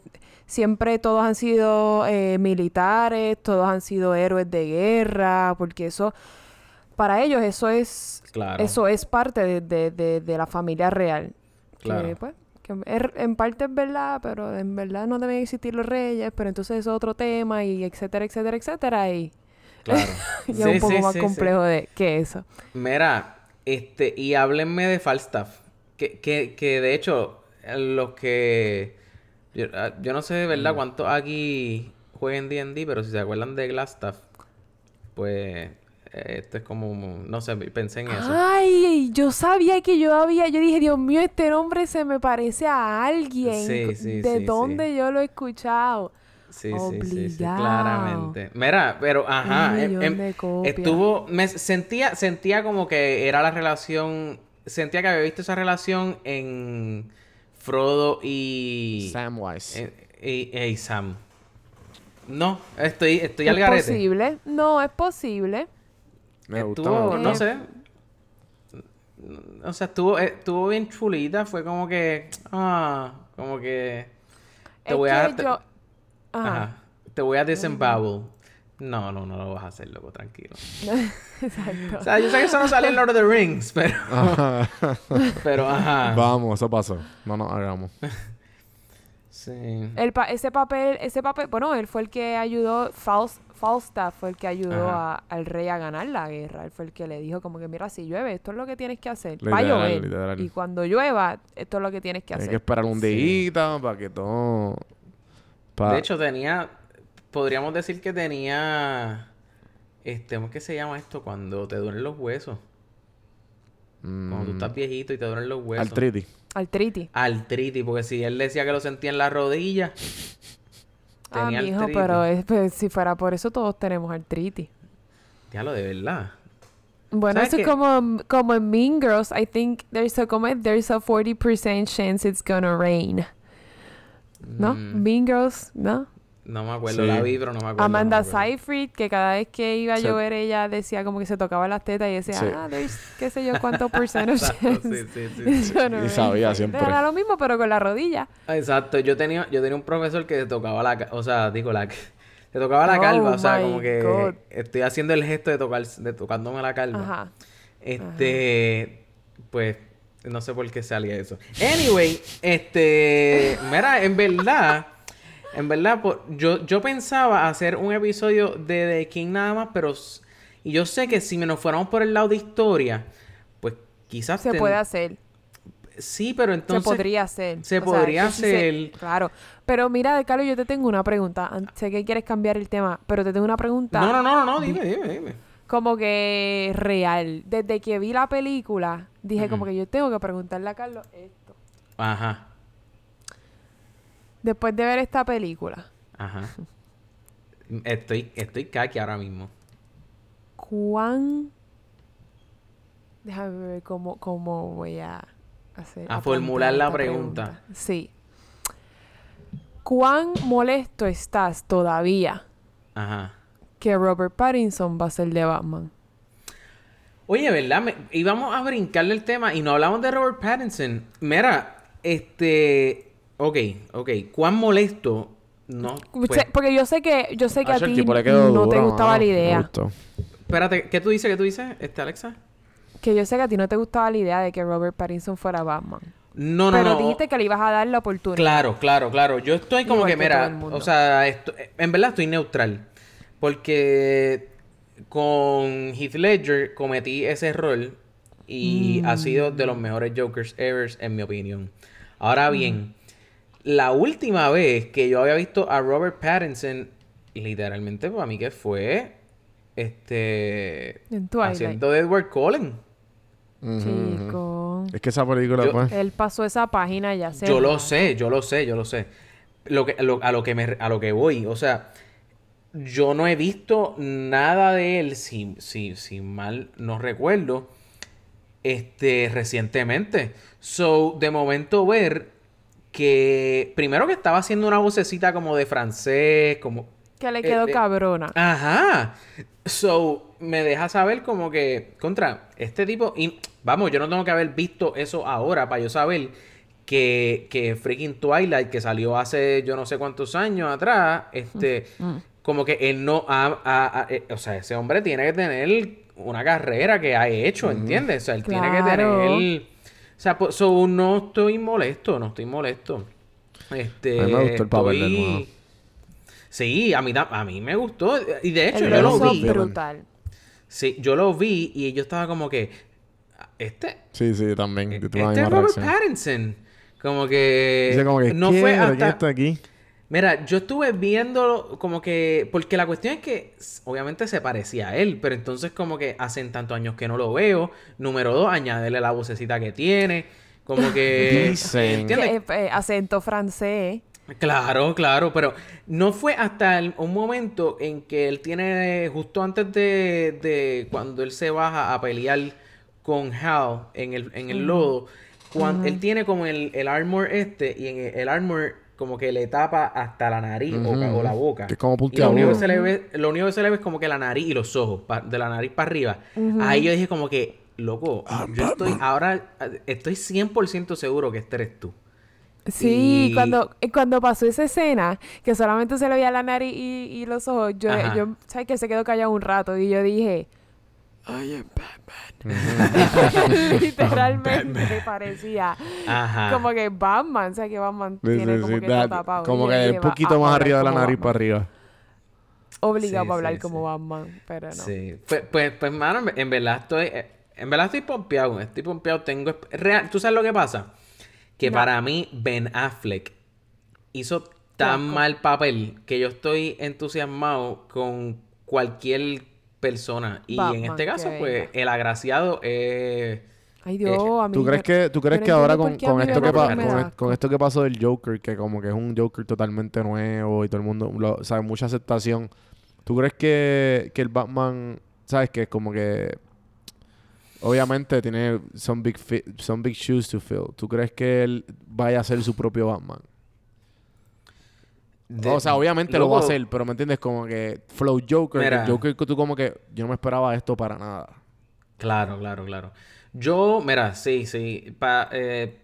siempre todos han sido eh, militares, todos han sido héroes de guerra, porque eso, para ellos eso es Claro. eso es parte de, de- de- de la familia real. Claro. Que, pues, que en parte es verdad, pero en verdad no deben existir los reyes, pero entonces es otro tema y etcétera, etcétera, etcétera. Y Claro. <laughs> ya es un Sí, poco sí, más sí, sí. complejo de que eso. Mira, este, y háblenme de Falstaff. Que, que, que de hecho, los que. Yo, ah, yo no sé de Mm. verdad cuántos aquí jueguen DD, pero si se acuerdan de Glassstaff, pues. Esto es como. No sé, pensé en eso. Ay, yo sabía que yo había, yo dije, Dios mío, este nombre se me parece a alguien. Sí, sí, ¿De sí, dónde sí. yo lo he escuchado? Sí, sí, sí, claramente. Mira, pero ajá, Un em- em, estuvo, me sentía, sentía como que era la relación, sentía que había visto esa relación en Frodo y Samwise. y, y Sam. No, estoy, estoy al ¿Es garete. posible? No, es posible. Me. Estuvo, me gusta. no sé. O sea, estuvo, eh, estuvo bien chulita, fue como que, ah, como que te es voy a te- yo... Ajá. Ajá. Te voy a disembowel. No, no, no lo vas a hacer, loco, tranquilo. <laughs> Exacto. O sea, yo sé que eso no sale en Lord of the Rings, pero... Ajá. <laughs> pero, ajá. Vamos, eso pasó. No nos hagamos. <laughs> Sí. El pa- ese papel, ese papel, bueno, él fue el que ayudó, Falst- Falstaff fue el que ayudó a- al rey a ganar la guerra. Él fue el que le dijo como que, mira, si llueve, esto es lo que tienes que hacer. Va a llover. literal. Y cuando llueva, esto es lo que tienes que Hay hacer. que esperar un Sí. día para que todo. pa- De hecho, tenía... Podríamos decir que tenía... Este, ¿cómo es que se llama esto? Cuando te duelen los huesos. Cuando tú mm, estás viejito y te duelen los huesos. Artritis. Artritis. Artritis, porque si él decía que lo sentía en la rodilla... Ah, Tenía mijo, artritis. pero es- pues, si fuera por eso, todos tenemos artritis. Diablo, de verdad. Bueno, ¿Sabes eso es como, como en Mean Girls. I think there's a, como es, there's a 40% chance it's gonna rain. ¿No? Mm, Mean Girls, ¿no? No me acuerdo, Sí. la vi, pero no me acuerdo. Amanda no me acuerdo. Seyfried, que cada vez que iba a llover ella decía como que se tocaba las tetas y decía, Sí. ah, there's qué sé yo cuánto percent of <laughs> Exacto, sí, sí, sí, <laughs> Y rain". sabía siempre. Era lo mismo, pero con la rodilla. Exacto, yo tenía, yo tenía un profesor que tocaba la, o sea, digo la, <laughs> te tocaba la Oh calva, o sea, como que God. estoy haciendo el gesto de tocar, de tocándome la calva. Ajá. Este, pues, no sé por qué salía eso. Anyway, este, mira, en verdad, en verdad, por- yo, yo pensaba hacer un episodio de The King nada más, pero, y yo sé que si nos fuéramos por el lado de historia, pues quizás Se ten- puede hacer. Sí, pero entonces se podría hacer. se O sea, podría <laughs> sí hacer. Claro. Pero mira, de Carlos, yo te tengo una pregunta. Sé que quieres cambiar el tema, pero te tengo una pregunta. No, no, no, no, no, dime, dime, dime. Como que real. Desde que vi la película, dije como que yo tengo que preguntarle a Carlos esto. Ajá, Después de ver esta película, ajá. <laughs> Estoy, estoy kaki ahora mismo. ¿cuán... Déjame ver cómo, cómo voy a hacer... A formular la pregunta. Sí. ¿Cuán molesto estás todavía Ajá. que Robert Pattinson va a ser de Batman? Oye, ¿verdad? Me- íbamos a brincarle el tema y no hablamos de Robert Pattinson. Mira, este... Ok, ok. ¿Cuán molesto? No. pues, Porque yo sé que yo sé que a Hacho, el ti no te gustaba mano. la idea. espérate, ¿qué tú dices? ¿Qué tú dices, este, Alexa? Que yo sé que a ti no te gustaba la idea de que Robert Pattinson fuera Batman. No, no, pero no. dijiste que le ibas a dar la oportunidad. Claro, claro, claro. Yo estoy como Igual que, que mira, o sea, esto- en verdad estoy neutral. Porque con Heath Ledger cometí ese error y ha sido de los Mm. mejores Jokers ever, en mi opinión. Ahora bien, la última vez que yo había visto a Robert Pattinson, literalmente para mí que fue este haciendo de Edward Cullen. Chico. Es que esa película, Yo- pues. Él pasó esa página ya se Yo lo sé, yo lo sé, yo lo sé. Lo que, lo- a, lo que me, a lo que voy, o sea, yo no he visto nada de él, si, si, si mal no recuerdo, este, recientemente. So, de momento ver que, primero que estaba haciendo una vocecita como de francés, como... Que le quedó Eh, eh, cabrona. Ajá. So, me deja saber como que, contra, este tipo, y vamos, yo no tengo que haber visto eso ahora para yo saber que, que freaking Twilight, que salió hace yo no sé cuántos años atrás, este, Mm. como que él no ha, ha- ha- eh, o sea, ese hombre tiene que tener una carrera que ha hecho, ¿entiendes? O sea, él tiene que tener... O sea, pues, so, no estoy molesto, no estoy molesto. Este, A mí me gustó el papel de nuevo. Sí, a mí, a mí me gustó. Y de hecho, El yo lo vi. brutal. Sí, yo lo vi y yo estaba como que... Este... Sí, sí, también. Este es Robert reacción. Pattinson. Como que... Dice como que, no ¿qué? fue ¿Pero quién hasta... está aquí? Mira, yo estuve viendo como que... Porque la cuestión es que obviamente se parecía a él, pero entonces como que hacen tantos años que no lo veo. Número dos, añádele la vocecita que tiene. Como que... <laughs> Dicen. ¿Entiendes? Que, eh, acento francés. Claro, claro, pero no fue hasta el- un momento en que él tiene, justo antes de, de cuando él se baja a pelear con Hal en el, en el lodo, cuando él tiene como el, el armor este y en el, el armor como que le tapa hasta la nariz o, la boca. Que es como Y lo único que se le ve, lo único que se le ve es como que la nariz y los ojos, pa- de la nariz para arriba. Ahí yo dije como que, loco, yo estoy ahora, estoy 100% seguro que este eres tú. Sí, Y- cuando, eh, cuando pasó esa escena, que solamente se le veía la nariz y, y los ojos, yo, Ajá. yo, ¿sabes? Que se quedó callado un rato y yo dije, I am Batman. <laughs> Literalmente me parecía Ajá. como que Batman, o sea, que Batman Sí, tiene sí, como sí, que that- tapado. Como que un poquito más arriba de la nariz Batman. para arriba. Obligado Sí, para hablar sí, como sí. Batman, pero no. Sí, pues, pues, pues mano, en- verdad estoy, eh, en verdad estoy pompeado, estoy pompeado, tengo, real, ¿tú sabes lo que pasa? Que No. para mí Ben Affleck hizo tan Loco. mal papel que yo estoy entusiasmado con cualquier persona y en este caso pues el agraciado es Ay Dios, a mí ¿Tú crees que, tú crees que ahora con, con esto que pa- con, esto que pasó del Joker, que como que es un Joker totalmente nuevo y todo el mundo, lo, sabe, mucha aceptación. ¿Tú crees que, que el Batman, sabes que es como que obviamente tiene some big fi- some big shoes to fill? ¿Tú crees que él vaya a ser su propio Batman? De- o sea, obviamente lo va a hacer, pero ¿me entiendes? Como que Flow Joker, Mira. el Joker que tú como que yo no me esperaba esto para nada. Claro, claro, claro. Yo, mira, sí, sí. Pa, eh,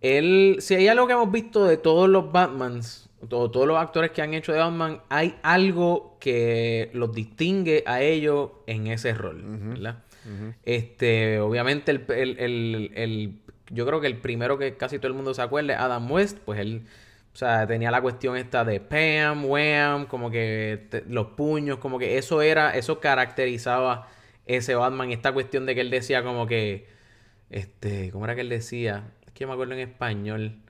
él, si hay algo que hemos visto de todos los Batmans, o todos los actores que han hecho de Batman, hay algo que los distingue a ellos en ese rol, ¿verdad? Este, obviamente, el, el- el- el- yo creo que el primero que casi todo el mundo se acuerda es Adam West, pues él, sea, tenía la cuestión esta de Pam, Wham, como que los puños, como que eso era, eso caracterizaba ese Batman, esta cuestión de que él decía como que, este, ¿cómo era que él decía? Es que yo me acuerdo en español,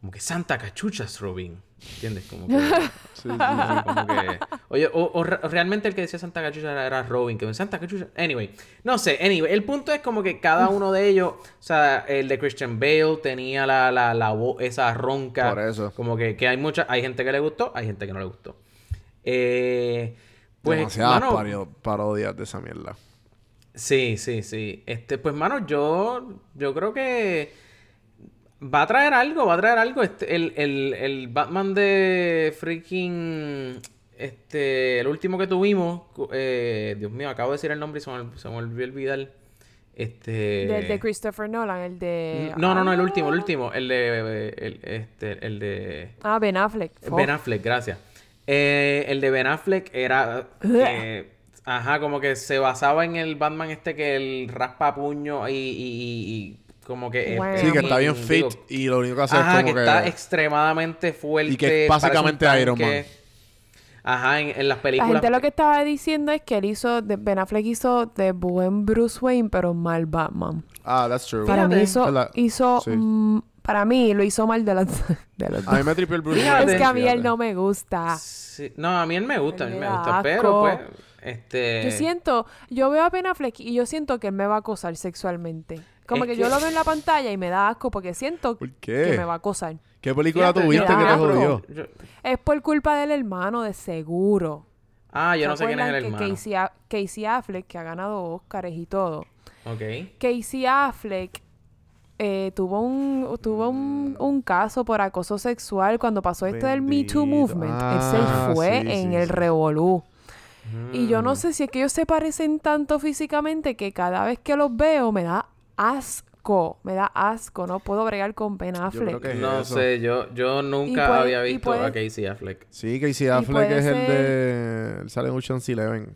como que Santa Cachuchas, Robin, ¿entiendes? Como que... <laughs> Sí, sí, Sí, como que- Oye, o, o re- o realmente el que decía Santa Cachucha era, era Robin, que Santa Cachucha. Anyway, no sé, anyway, el punto es como que cada uno de ellos, o sea, el de Christian Bale tenía la, la, la voz, esa ronca. Por eso. Como que, que hay mucha, hay gente que le gustó, hay gente que no le gustó. Eh, pues, Demasiadas mano, pario- parodias de esa mierda. Sí, sí, sí. Este, pues, mano, yo, yo creo que va a traer algo, va a traer algo. Este, el, el, el Batman de freaking, este, el último que tuvimos, eh, Dios mío, acabo de decir el nombre y se me, se me olvidó olvidar. Este. Del de Christopher Nolan, el de... No, no, no, el Ah, último, el último, el de, el, este, el de. Ah, Ben Affleck. Ben Affleck, gracias. Eh, el de Ben Affleck era. eh, ajá, como que se basaba en el Batman este que el raspa puño y, y- y- y como que. es- Wow. es Sí, que está bien fit digo, y lo único que hace Ajá, es que como está que... extremadamente fuerte. Y que es básicamente Iron. Man. Ajá, en, en las La películas. gente lo que estaba diciendo es que él hizo, de- Ben Affleck hizo de buen Bruce Wayne, pero mal Batman. Ah, that's true. Para mí hizo, hizo Sí. mm, para mí lo hizo mal de los, <laughs> de los A dos. mí me tripió el Bruce. Wayne, Es que a mí él no me gusta. Sí, No, a mí él me gusta, a mí me gusta. Pero pues. Este. Yo siento, yo veo a Ben Affleck y yo siento que él me va a acosar sexualmente. Como Es que, que- yo lo veo en la pantalla y me da asco porque siento ¿Por que me va a acosar. ¿Qué película Fíjate, tuviste que te jodió? yo- Es por culpa del hermano, de seguro. Ah, yo ¿Se no sé quién es el que hermano. Casey, A- Casey Affleck, que ha ganado Oscars y todo. Ok. Casey Affleck eh, tuvo un tuvo un, un caso por acoso sexual cuando pasó esto del Me Too. Movement. Él Ah, se fue sí, en sí, el sí. revolú. Y yo Mm. no sé si es que ellos se parecen tanto físicamente que cada vez que los veo me da asco. Me da asco. No puedo bregar con Ben creo Affleck. que- ¿Qué es No eso? sé, yo, yo nunca puede- había visto puede- a Casey Affleck. Sí, Casey Affleck es el ser- de... Él sale en Ocean's Eleven.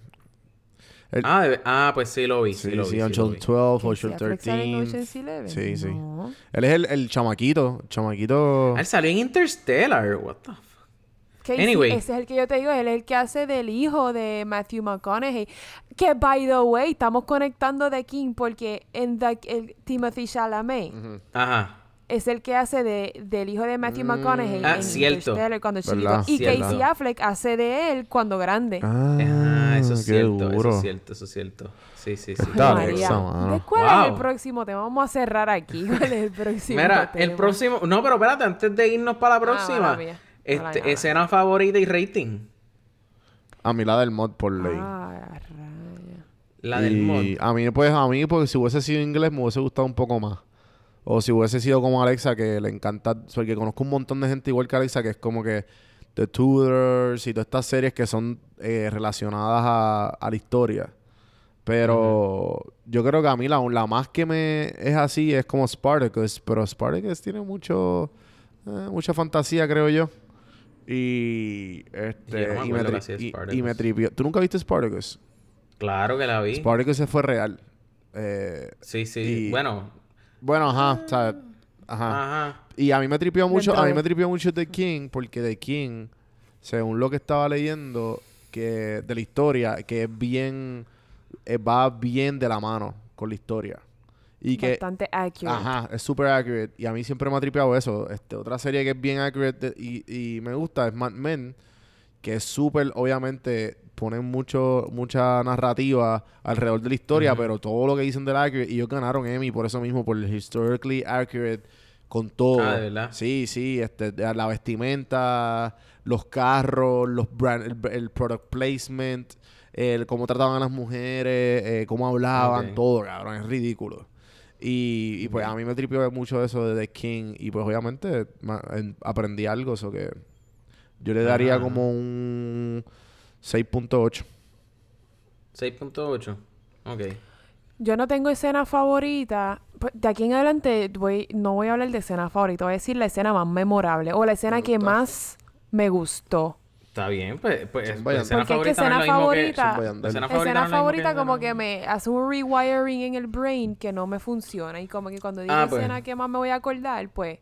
El- Ah, de- ah, pues sí lo vi. Sí, sí, lo sí, vi. sí Ocean vi. 12, ¿Que Ocean si Affleck sale en 13. Ocean's Eleven? Sí, sí. No. Él es el, el chamaquito. Chamaquito. Él salió en Interstellar. What the fuck? Anyway. ese es el que yo te digo, él es el que hace del hijo de Matthew McConaughey. Que, by the way, estamos conectando de King porque en the, el Timothy Chalamet Ajá. es el que hace de, del hijo de Matthew McConaughey Ah, en cierto. Cuando chiquito. Y Cierto. Casey Affleck hace de él cuando grande. Ah, eso es cierto. Eso duro. es cierto, eso es cierto. Sí, sí, sí. Dale, María. esa, mano. ¿De ¿Cuál es el próximo tema? Vamos a cerrar aquí. <laughs> ¿Cuál es el próximo Mira, el tema? próximo. No, pero espérate, antes de irnos para la Ah, próxima. Este, escena favorita y rating. A mí la del mod por ley. Ah. La del Y mod. A mí, pues, a mí, porque si hubiese sido inglés, me hubiese gustado un poco más. O si hubiese sido como Alexa, que le encanta. Porque conozco un montón de gente igual que Alexa, que es como que The Tudors y todas estas series que son eh, relacionadas a, a la historia. Pero yo creo que a mí la, la más que me es así es como Spartacus. Pero Spartacus tiene mucho. eh, mucha fantasía, creo yo. Y. Este, Yo no me y, me tri- y- y me tripió. ¿Tú nunca viste Spartacus? Claro que la vi. Spartacus se fue real. Eh, Sí, sí. y- Bueno. bueno, ajá, ¿sabes? Ajá. Ajá. Y a mí me tripió mucho, a mí me tripió mucho The King, porque The King, según lo que estaba leyendo, que de la historia, que es bien, eh, va bien de la mano con la historia. Y que, Bastante accurate. ajá, es super accurate. Y a mí siempre me ha tripeado eso. Este, otra serie que es bien accurate de- y, y me gusta es Mad Men, que es súper, obviamente, ponen mucho, mucha narrativa alrededor de la historia, pero todo lo que dicen del accurate, y ellos ganaron Emmy por eso mismo, por el historically accurate con todo. Ah, ¿de verdad? Sí, sí, este, la vestimenta, los carros, los brand, el, el product placement, el cómo trataban a las mujeres, eh, cómo hablaban, todo, cabrón, es ridículo. Y, y pues a mí me tripió mucho eso de The King y pues obviamente ma- en- aprendí algo, eso que yo le daría Ajá. como un 6.8. 6.8. Ok. Yo no tengo escena favorita. Pues, De aquí en adelante voy, no voy a hablar de escena favorita, voy a decir la escena más memorable o la escena Me que más me gustó. Está bien, pues. pues pues, escena Porque es que favorita no escena que- favorita- vayan- escena favorita escena no favorita como que me hace un rewiring en el brain que no me funciona y como que cuando digo Ah, pues. escena que más me voy a acordar, pues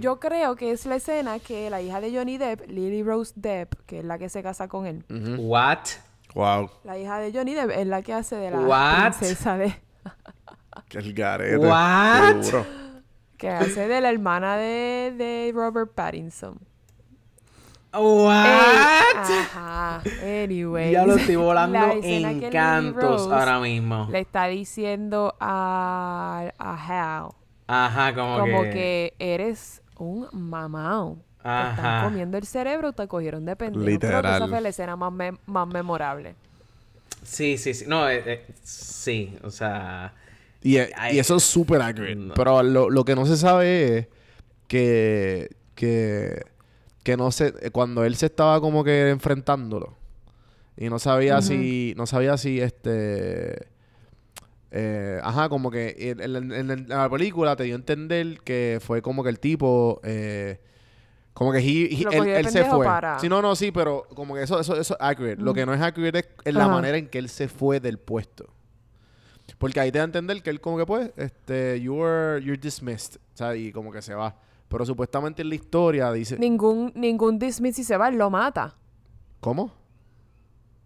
yo creo que es la escena que la hija de Johnny Depp, Lily Rose Depp, que es la que se casa con él, What? Wow. la hija de Johnny Depp es la que hace de la What? princesa de <laughs> Que el garete. What? Que hace de la hermana de, de Robert Pattinson. What? Ey, ajá. Anyway. Ya lo estoy volando encantos Rose ahora mismo. Le está diciendo a, a Hal Ajá, como, como que... que eres un mamao. Te están Ajá. comiendo el cerebro, te cogieron de pendejo. Creo que Literal. esa fue la escena más, me- más memorable. Sí, sí, sí. No, eh, eh, sí, o sea... Y, e- y eso es súper accurate. no. Pero lo, lo que no se sabe es que, que, que no sé, cuando él se estaba como que enfrentándolo y no sabía si, no sabía si este, eh, ajá, como que en, en- en- en la película te dio a entender que fue como que el tipo, eh, como que he- he- él, se fue. para- Sí, no, no, sí, pero como que eso, eso, eso es accurate. Lo que no es accurate es, es la manera en que él se fue del puesto. Porque ahí te da a entender que él como que pues, este, you are, you're dismissed, o sea, y como que se va. Pero supuestamente en la historia dice, Ningún, ningún dismiss si se va, él lo mata. ¿cómo?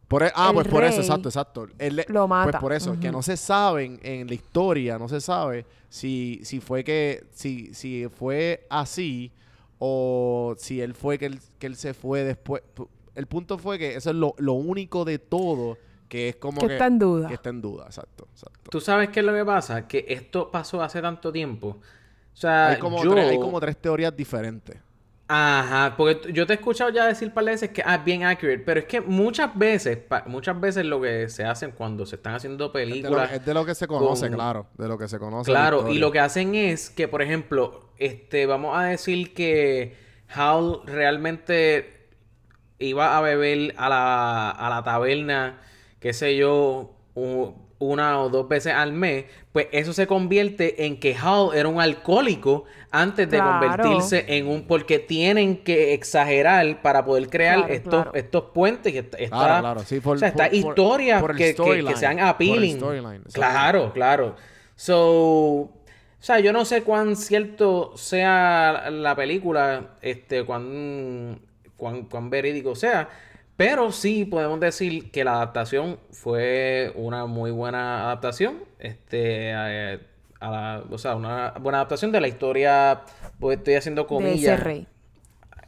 Por e- ah, El pues por eso, exacto, exacto. Él le- lo mata. Pues por eso, que no se saben en la historia, no se sabe si, si fue que, si, si fue así o si él fue que él, que él se fue después. Pu- El punto fue que eso es lo, lo único de todo que es como Que que, está en duda. que está en duda, exacto, exacto. ¿Tú sabes qué es lo que pasa? Que esto pasó hace tanto tiempo. O sea, Hay como, yo... tres, hay como tres teorías diferentes. Ajá, porque yo te he escuchado ya decir par de veces que ah, es bien accurate, pero es que muchas veces, muchas veces lo que se hacen cuando se están haciendo Es de, lo, películas, es de lo que se conoce, con- claro. De lo que se conoce. la claro, y lo que hacen es que, por ejemplo, este, vamos a decir que Hal realmente iba a beber a la, a la taberna, qué sé yo, u- una o dos veces al mes, pues eso se convierte en que Hal era un alcohólico antes de Claro. convertirse en un... Porque tienen que exagerar para poder crear Claro, estos, claro. estos puentes que está... Claro, claro, sí, por- o sea, por- estas por- historias por el que, que- que sean appealing. Claro, claro. So... O sea, yo no sé cuán cierto sea la película, este, cuán, cuán, cuán verídico sea, pero sí podemos decir que la adaptación fue una muy buena adaptación, este, a, a la- o sea, una buena adaptación de la historia, pues estoy haciendo De ese comillas. rey.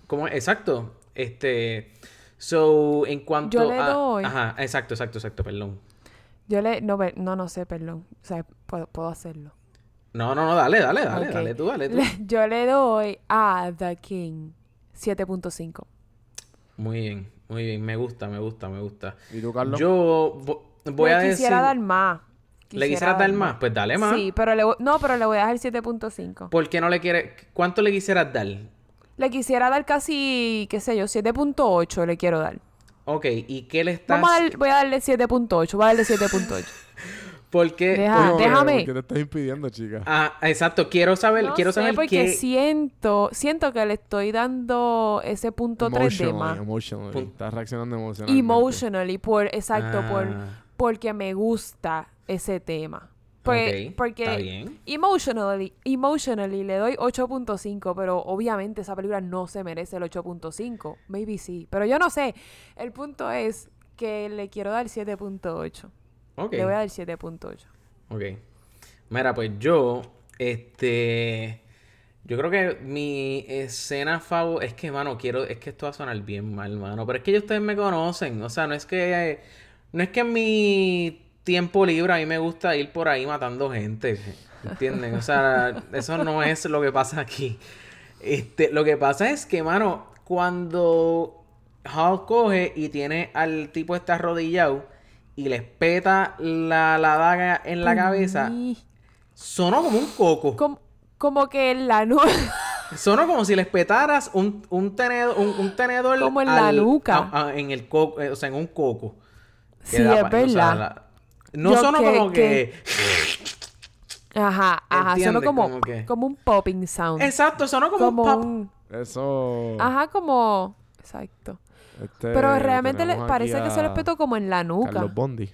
¿Cómo es? Exacto. Este, so, en cuanto Yo le a... doy- Ajá, exacto, exacto, exacto, perdón. Yo le... No, no, no sé, perdón. O sea, puedo, puedo hacerlo. No, no, no, dale, dale, dale, dale tú, dale tú. Le- yo le doy a The King 7.5. Muy bien, muy bien, me gusta, me gusta, me gusta. ¿Y tú, Carlos? Yo vo- voy le a decir... quisiera dar más. ¿Le quisieras dar más? Pues dale más. Sí, pero le, voy- no, pero le voy a dar 7.5. ¿Por qué no le quieres... ¿Cuánto le quisieras dar? Le quisiera dar casi, qué sé yo, 7.8 le quiero dar. Ok, ¿y qué le estás...? Vamos a dar- voy a darle 7.8, voy a darle 7.8. ¿Por qué? Deja- déjame. ¿Qué te estás impidiendo, chica? Ah, exacto, quiero saber, No quiero sé, saber porque qué... siento, siento que le estoy dando ese punto 3 de más. Emotionally. Pun- Estás reaccionando emocionalmente. Emotionally, por, exacto, por, Ah. porque me gusta ese tema. Pues, Ok, porque está bien. emotionally, emotionally le doy 8.5, pero obviamente esa película no se merece el 8.5. Maybe sí, pero yo no sé. El punto es que le quiero dar 7.8. Ok. Le voy a dar 7.8. Ok. Mira, pues yo, este, yo creo que mi escena favorita, es que, mano, quiero, es que esto va a sonar bien mal, mano, pero es que ustedes me conocen, o sea, no es que, no es que en mi tiempo libre a mí me gusta ir por ahí matando gente, ¿entienden? O sea, eso no es lo que pasa aquí. Este, lo que pasa es que, mano, cuando Hulk coge y tiene al tipo este arrodillado y le peta la, la daga en la cabeza, sonó como un coco. como, como que la nu <laughs> Sonó como si les petaras un, un tenedor, un, un tenedor Como en la nuca. a- a- en el coco, eh, o sea, en un coco. Que Sí, es pa- o sea, verdad. la- no Yo sonó que- como que... Ajá, ajá, sonó ¿Entiendes? como, Como que- como un popping sound. Exacto, sonó como, como un pop. un... Eso. Ajá, como... Exacto. Este, Pero realmente le parece que se petó como en la nuca. Carlos Bondi.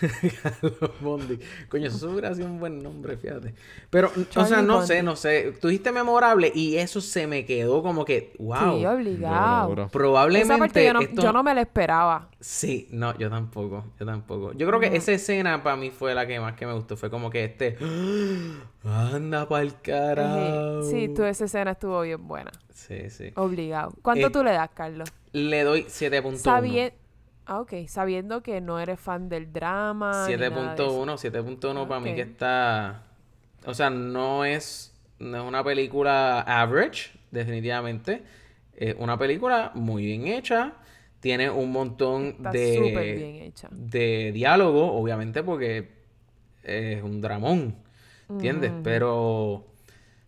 <laughs> Carlos Bondi. Coño, eso hubiera sido un buen nombre, fíjate. Pero, o sea, no Bondi. sé, no sé. Tú dijiste memorable y eso se me quedó como que, wow. Sí, obligado. Probablemente Esa parte yo no, esto- yo no me la esperaba. Sí, no, yo tampoco, yo tampoco. Yo creo que esa escena para mí fue la que más que me gustó. Fue como que este... <gasps> Anda pa'l carajo. Sí, tu esa escena estuvo bien buena. Sí, sí. Obligado. ¿Cuánto Eh, tú le das, Carlos? Le doy 7.1. Sabien- Ah, ok. Sabiendo que no eres fan del drama. ni nada de eso. 7.1, 7.1 para mí que está... O sea, no es, no es una película average, definitivamente. Es una película muy bien hecha. Tiene un montón Está de... súper bien hecha. de diálogo, obviamente, porque es un dramón, ¿entiendes? Pero,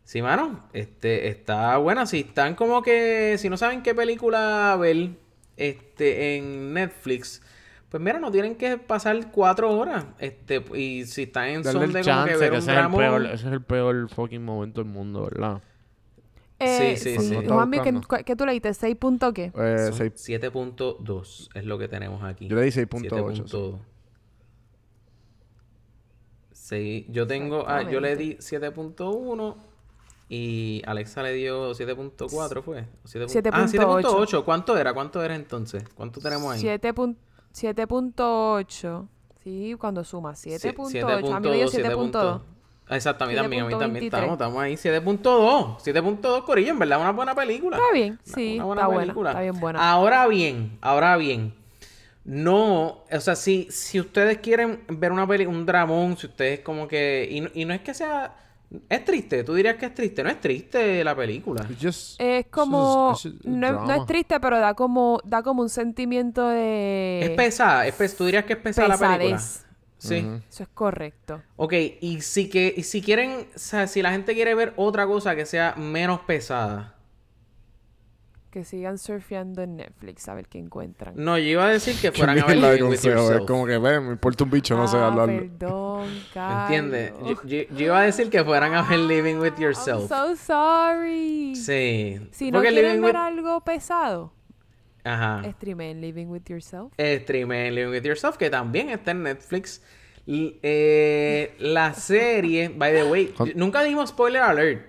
sí, mano, este, está buena. Si están como que, si no saben qué película ver, este, en Netflix, pues mira, no tienen que pasar cuatro horas, este, y si están en Darle son de como chance, que que, ver un ese, es el peor, ese es el peor fucking momento del mundo, ¿verdad? Eh, Sí, sí, sí, ¿qué, qué tú le diste? ¿6 puntos qué? Eh, son seis- 7.2 es lo que tenemos aquí. Yo le di 6.8, 7.2. Sí, yo tengo, ah, yo le di 7.1 y Alexa le dio 7.4 fue. ¿O 7.8? Ah, 7.8. 7.8. ¿Cuánto era? ¿Cuánto era entonces? ¿Cuánto tenemos ahí? 7 pun- 7.8. Sí, cuando suma. 7.8. A mí me 7.2, dio 7.2. Ah, Exacto, a mí también, a mí también 7.23. estamos, estamos ahí 7.2, 7.2 Corillo, en verdad una buena película. Está bien, Una- sí, una buena está buena, película. está bien buena. Ahora bien, ahora bien. No, o sea, si, si ustedes quieren ver una peli, un dramón, si ustedes como que... Y, no- y no es que sea... Es triste, tú dirías que es triste. No es triste la película. Just- Es como... no, es- no drama. es triste, pero da como, da como un sentimiento de... es pesada, es pes- tú dirías que es pesada la película. Sí. Eso es correcto. Ok, y si, que, y si quieren, o sea, si la gente quiere ver otra cosa que sea menos pesada. Que sigan surfeando en Netflix a ver qué encuentran. No, yo iba a decir que fueran a ver como que, ve, me importa un bicho, no sé Ah, hablar. perdón, ¿Entiendes? Yo, yo- yo iba a decir que fueran a ver Living with I'm Yourself. so sorry. Sí. Si no Porque quieren Living ver with... algo pesado, Ajá. streamen Living with Yourself. Streamen Living with Yourself, que también está en Netflix. L- eh, la serie, by the way, nunca dimos spoiler alert.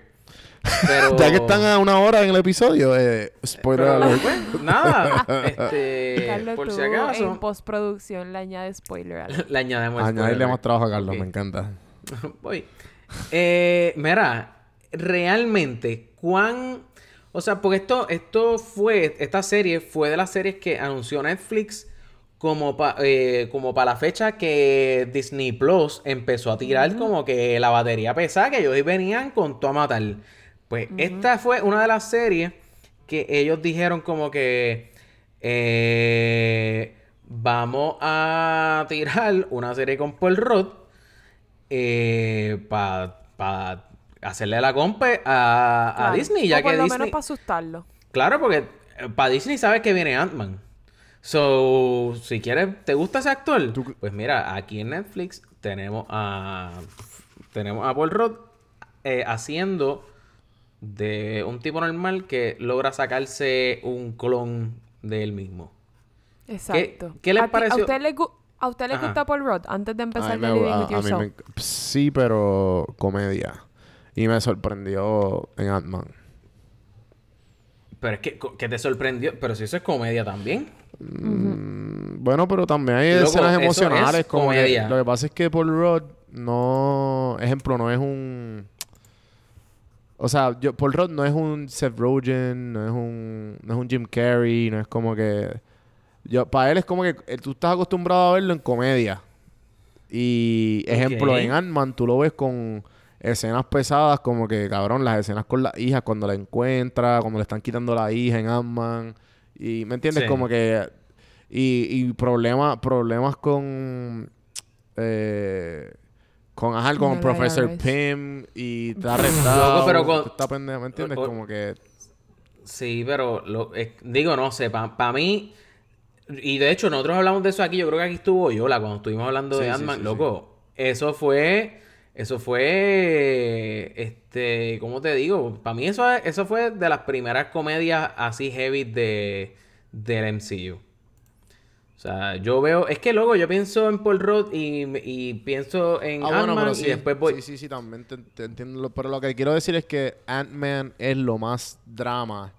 Pero... Ya que están a una hora en el episodio, eh, spoiler pero, alert. pues, nada. Este, Carlos, por tú si en acaso, postproducción le añades spoiler alert. <laughs> le añadimos Añadirle spoiler más trabajo a Carlos, me encanta. <laughs> Voy. Eh, mira, realmente, cuán. O sea, porque esto, esto fue. Esta serie fue de las series que anunció Netflix como para como para la fecha que Disney Plus empezó a tirar como que la batería pesada, que ellos venían con todo a matar. Pues esta fue una de las series que ellos dijeron como que. eh, vamos a tirar una serie con Paul Rudd para hacerle la compe a, a Claro. Disney, ya o por que lo Disney... menos para asustarlo. Claro, porque para Disney sabes que viene Ant-Man. So, si quieres, ¿te gusta ese actor? Tú- Pues mira, aquí en Netflix tenemos a tenemos a Paul Rudd eh, haciendo de un tipo normal que logra sacarse un clon de él mismo. Exacto. qué les ¿A pareció? ¿A usted le, gu- a usted le Ajá. gusta Paul Rudd antes de A empezar me- Living a- with a mí Yourself? me enc- sí, pero comedia. Y me sorprendió en Ant-Man. Pero es que, que te sorprendió. Pero si eso es comedia también. Mm, Bueno, pero también hay Loco, escenas emocionales. es como que- comedia. lo que pasa es que Paul Rudd no... Ejemplo, no es un... O sea, yo, Paul Rudd no es un Seth Rogen, no es un, no es un Jim Carrey, no es como que... Yo, para él es como que eh, tú estás acostumbrado a verlo en comedia. Y ejemplo, en Ant-Man tú lo ves con escenas pesadas como que, cabrón, las escenas con la hija cuando la encuentra, cuando le están quitando la hija en Ant-Man. Y, ¿me entiendes? Sí. Como que... Y, y problemas problemas con... Eh, con, ajá, con el Professor IRS. Pym y <laughs> está arrestado. Loco, pero con- Está pendejo, ¿me entiendes? o- o- Como que... Sí, pero lo, digo, no sé, para mí. Y de hecho, nosotros hablamos de eso aquí. Yo creo que aquí estuvo Yola cuando estuvimos hablando Sí, de sí, Ant-Man. sí, Loco, eso fue. Eso fue. Este. ¿Cómo te digo? Para mí, eso, eso fue de las primeras comedias así heavy de, del MCU. O sea, yo veo. Es que luego yo pienso en Paul Rudd y, y pienso en Ah, bueno, Ant-Man pero y sí, después voy. sí, sí, sí, también te, te entiendo. Pero lo que quiero decir es que Ant-Man es lo más drama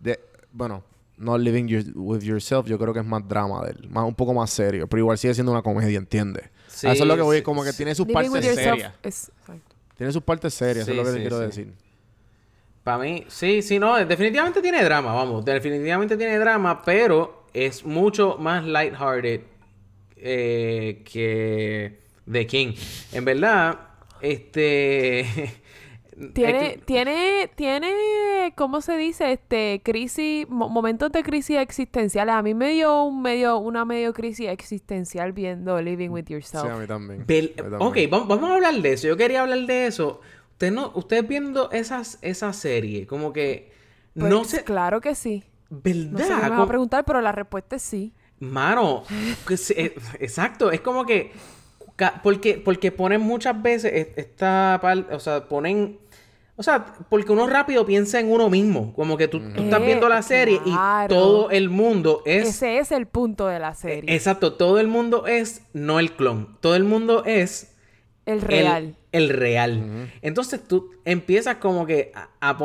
de... Bueno, no Living Your- With Yourself, yo creo que es más drama de él. Más, un poco más serio. Pero igual sigue siendo una comedia, ¿entiendes? Sí, eso es lo que voy, sí, como que sí. tiene sus partes serias. es- exacto. Tiene sus partes serias, eso es lo que sí, te quiero sí. decir. Para mí, sí, sí, no, definitivamente tiene drama, vamos, definitivamente tiene drama, pero es mucho más lighthearted eh, que The King. En verdad, este... <laughs> Tiene, tiene, tiene, ¿cómo se dice? Este, crisis, mo- momentos de crisis existenciales. A mí me dio un medio, una medio crisis existencial viendo Living with Sí, Yourself. a mí también. Bel- A mí ok, también. vamos, vamos a hablar de eso. Yo quería hablar de eso. Usted no, ustedes viendo esas, esa serie, como que Pues, no sé, Claro que sí. No sé qué ¿verdad? me vas a preguntar, pero la respuesta es sí. Mano, eh, exacto, es como que porque porque ponen muchas veces es- esta parte, o sea, ponen o sea, porque uno rápido piensa en uno mismo, como que tú, tú estás Eh, viendo la serie claro. y todo el mundo es Ese es el punto de la serie. exacto, todo el mundo es no el clon, todo el mundo es el el- real. El, real. Entonces tú empiezas como que a,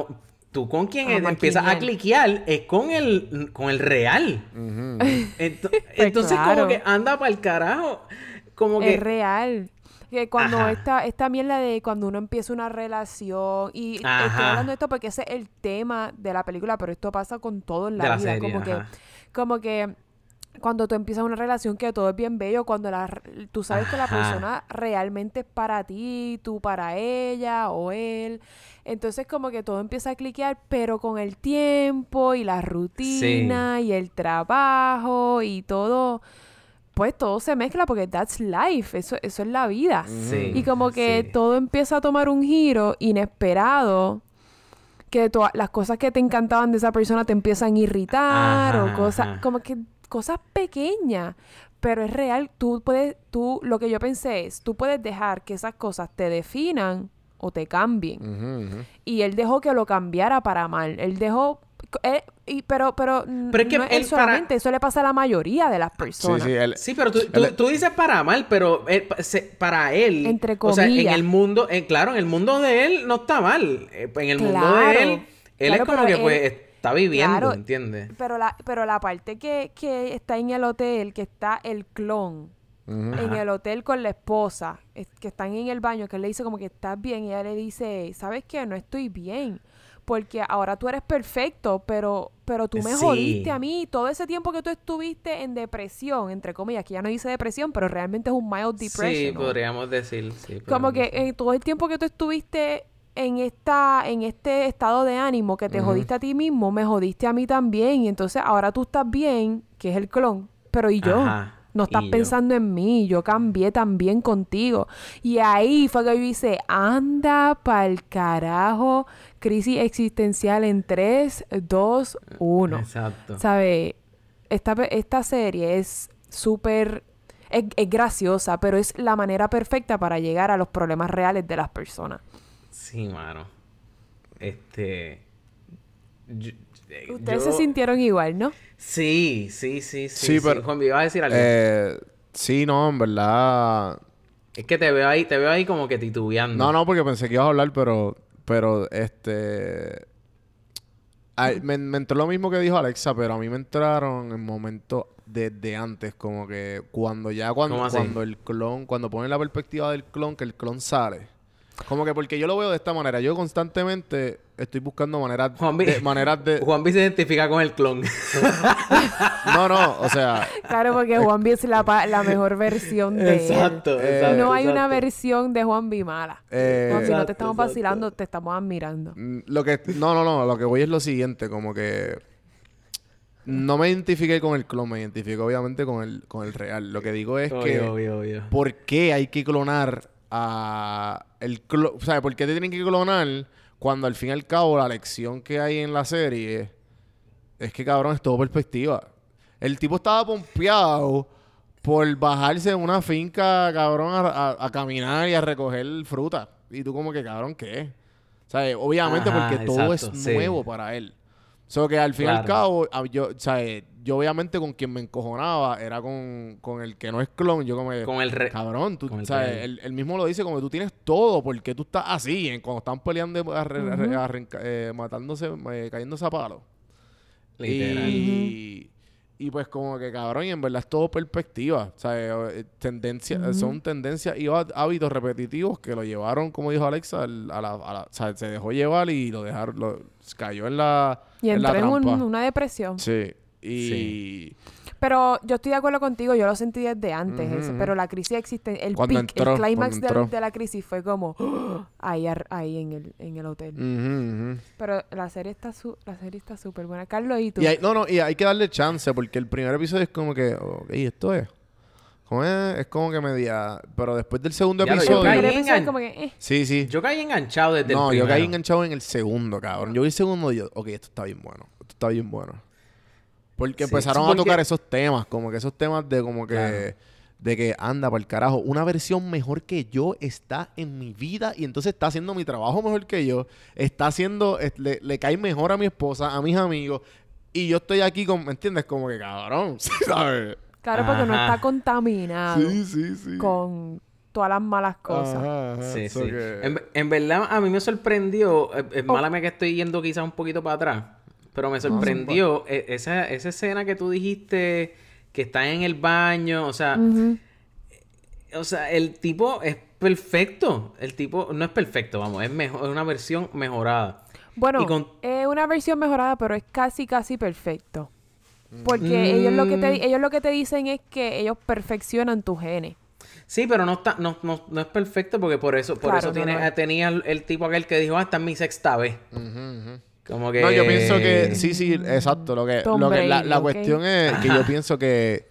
tú con quien A es- empiezas a cliquear es con el con el real. Ento- <laughs> Pues entonces claro. como que anda para el carajo. Como que Es real. Que cuando Ajá. esta, esta mierda de cuando uno empieza una relación y estoy Ajá. hablando de esto porque ese es el tema de la película, pero esto pasa con todo en la, De la vida. serie, como que, como que cuando tú empiezas una relación que todo es bien bello, cuando la, tú sabes que la persona realmente es para ti, tú para ella o él. Entonces como que todo empieza a cliquear, pero con el tiempo y la rutina y el trabajo y todo, pues todo se mezcla porque that's life, eso, eso es la vida. Sí, Y como que sí. todo empieza a tomar un giro inesperado que todas las cosas que te encantaban de esa persona te empiezan a irritar Ajá, o cosas, ajá. como que cosas pequeñas. Pero es real, tú puedes, tú, lo que yo pensé es, tú puedes dejar que esas cosas te definan o te cambien. Y él dejó que lo cambiara para mal. Él dejó, eh, y, pero, pero, Pero es que no es él él para- solamente, eso le pasa a la mayoría de las Sí, personas. sí. él- Sí, pero tú, tú, Él- tú dices para mal, pero él- se- para él, Entre o sea, en comillas. el mundo, eh, claro, en el mundo de él no está mal. Eh, En el mundo de él, él claro, es como que él- pues está viviendo, claro, ¿entiendes? Pero la, pero la parte que, que está en el hotel, que está el clon En el hotel con la esposa, es- que están en el baño, que él le dice como que estás bien, y ella le dice, ¿sabes qué? No estoy bien. Porque ahora tú eres perfecto, pero, pero tú me Sí. jodiste a mí. Todo ese tiempo que tú estuviste en depresión, entre comillas, que ya no dice depresión, pero realmente es un mild depression. Sí, ¿no? podríamos decir. sí, Como podríamos que decir. en todo el tiempo que tú estuviste en esta en este estado de ánimo que te jodiste a ti mismo, me jodiste a mí también y entonces ahora tú estás bien, que es el clon, pero y yo Ajá, no estás y yo. pensando en mí, yo cambié también contigo. Y ahí fue que yo hice, anda pa'l carajo, crisis existencial en 3, 2, 1. Exacto. ¿Sabe? Esta, esta serie es súper... Es, es graciosa, pero es la manera perfecta para llegar a los problemas reales de las personas. Sí, mano. Este. yo- Ustedes yo- se sintieron igual, ¿no? Sí, sí, sí, sí. Sí, sí. pero- Juan, iba a decir algo. Eh, sí, no, en verdad. Es que te veo ahí, te veo ahí como que titubeando. No, no, porque pensé que ibas a hablar, pero. Pero, este. ay, me, me entró lo mismo que dijo Alexa, pero a mí me entraron en momentos desde antes, como que cuando ya cuando, cuando el clon, cuando ponen la perspectiva del clon, que el clon sale. Como que porque yo lo veo de esta manera, yo constantemente estoy buscando maneras Juanvi- de, maneras de <laughs> Juan se identifica con el clon. <laughs> No, no, o sea, Claro, porque Juan B es la, pa- la mejor versión de él. exacto, Eh, exacto. No hay una versión de Juan B mala. eh, Juan B, no te estamos exacto. vacilando, te estamos admirando. Mm, Lo que... No, no, no. Lo que voy es lo siguiente. Como que... No me identifiqué con el clon. Me identifico obviamente con el, con el real. Lo que digo es Obvio, que... obvio, obvio. ¿Por qué hay que clonar a... El. O sea, ¿por qué te tienen que clonar cuando al fin y al cabo la lección que hay en la serie es que, cabrón, es todo perspectiva? El tipo estaba pompeado por bajarse de una finca, cabrón, a, a- a caminar y a recoger fruta. Y tú como que, cabrón, ¿qué? O sea, obviamente Ajá, porque todo es sí. nuevo para él. So que al fin y al cabo, a- yo, o sea, yo obviamente con quien me encojonaba era con, con el que no es clon. Yo como que, Con el re... cabrón, tú, con el o sea, real. él, él mismo lo dice como que tú tienes todo, porque tú estás así, en- cuando están peleando, arre- eh, matándose, eh, cayéndose a palo. Literal. Y, y pues como que cabrón, y en verdad es todo perspectiva. O sea, eh, tendencia, son tendencias y há- hábitos repetitivos que lo llevaron, como dijo Alexa, al- a la, a la- o sea, se dejó llevar y lo dejaron, lo, cayó en la, Y en la en un- una depresión. Sí. Y Sí. Pero yo estoy de acuerdo contigo, yo lo sentí desde antes, pero la crisis existe, el Cuando peak, entró, el clímax de la crisis fue como <gasps> ahí, ar- ahí en el, en el hotel. Pero la serie está su, la serie está súper buena. Carlos, ¿y tú? Y hay, no, no, y hay que darle chance porque el primer episodio es como que, ok, esto es. Como es, es como que media. Pero después del segundo Ya el yo episodio. caí episodio engan- como que, eh. Sí, sí. Yo caí enganchado desde no, el yo primero. caí enganchado en el segundo, cabrón. Yo vi el segundo y yo, ok, esto está bien bueno. Esto está bien bueno. Porque Sí, empezaron sí, a tocar esos temas, como que esos temas de como que. Claro. De que anda para el carajo, una versión mejor que yo está en mi vida y entonces está haciendo mi trabajo mejor que yo, está haciendo, es- le, le cae mejor a mi esposa, a mis amigos y yo estoy aquí con, ¿me entiendes? Como que cabrón, <laughs> ¿sabes? Claro, porque no está contaminado Sí, sí, sí. con todas las malas cosas. Ajá, ajá. Sí, So sí. que- En, en verdad, a mí me sorprendió. Es, es Oh. mala mía que estoy yendo quizás un poquito para atrás. Pero me sorprendió e- esa, esa escena que tú dijiste que están en el baño. O sea, Ujú. o sea, el tipo es perfecto. El tipo no es perfecto, vamos, es mejor, es una versión mejorada. Bueno, con- es una versión mejorada, pero es casi, casi perfecto. Porque Mm. ellos, lo que te, ellos lo que te dicen es que ellos perfeccionan tus genes. Sí, pero no está, no, no, no es perfecto porque por eso, por Claro, eso no, tiene, no es. tenía el, el tipo aquel que dijo, ah, esta es mi sexta vez. Ujú. Como que. No, yo pienso que sí, sí, exacto. Lo que, Tom lo que la, la cuestión es que yo pienso que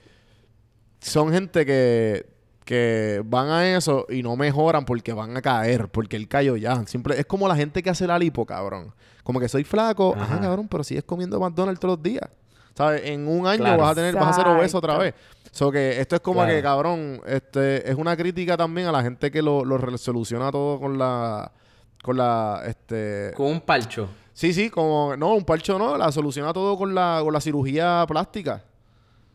son gente que, que van a eso y no mejoran porque van a caer, porque el cayó ya. Siempre, es como la gente que hace la lipo, cabrón. Como que soy flaco, ajá, Ajá. cabrón, pero sigues comiendo McDonald's todos los días. ¿Sabes? En un año Claro. vas a tener, vas a ser obeso otra vez. So que esto es como Claro. que, cabrón, este, es una crítica también a la gente que lo, lo re- soluciona todo con la, con la, este, Con un palcho. Sí, sí, como, no, un parcho no, la soluciona todo con la, con la cirugía plástica.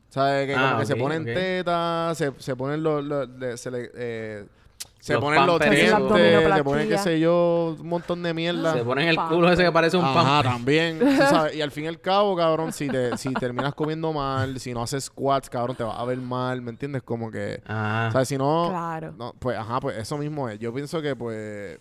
¿Sabes? Que Ah, como que se ponen ok. tetas, se, se ponen los, se le, eh, se Los ponen los dientes, se ponen, qué sé yo, un montón de mierda. Se pone en el culo ese que parece un Ajá, pan. también. <laughs> sabes, Y al fin y al cabo, cabrón, si, te, si terminas comiendo mal, si no haces squats, cabrón, te vas a ver mal, ¿me entiendes? Como que... Ah. ¿Sabes? Si no... Claro. No, pues, ajá, pues eso mismo es. Yo pienso que, pues,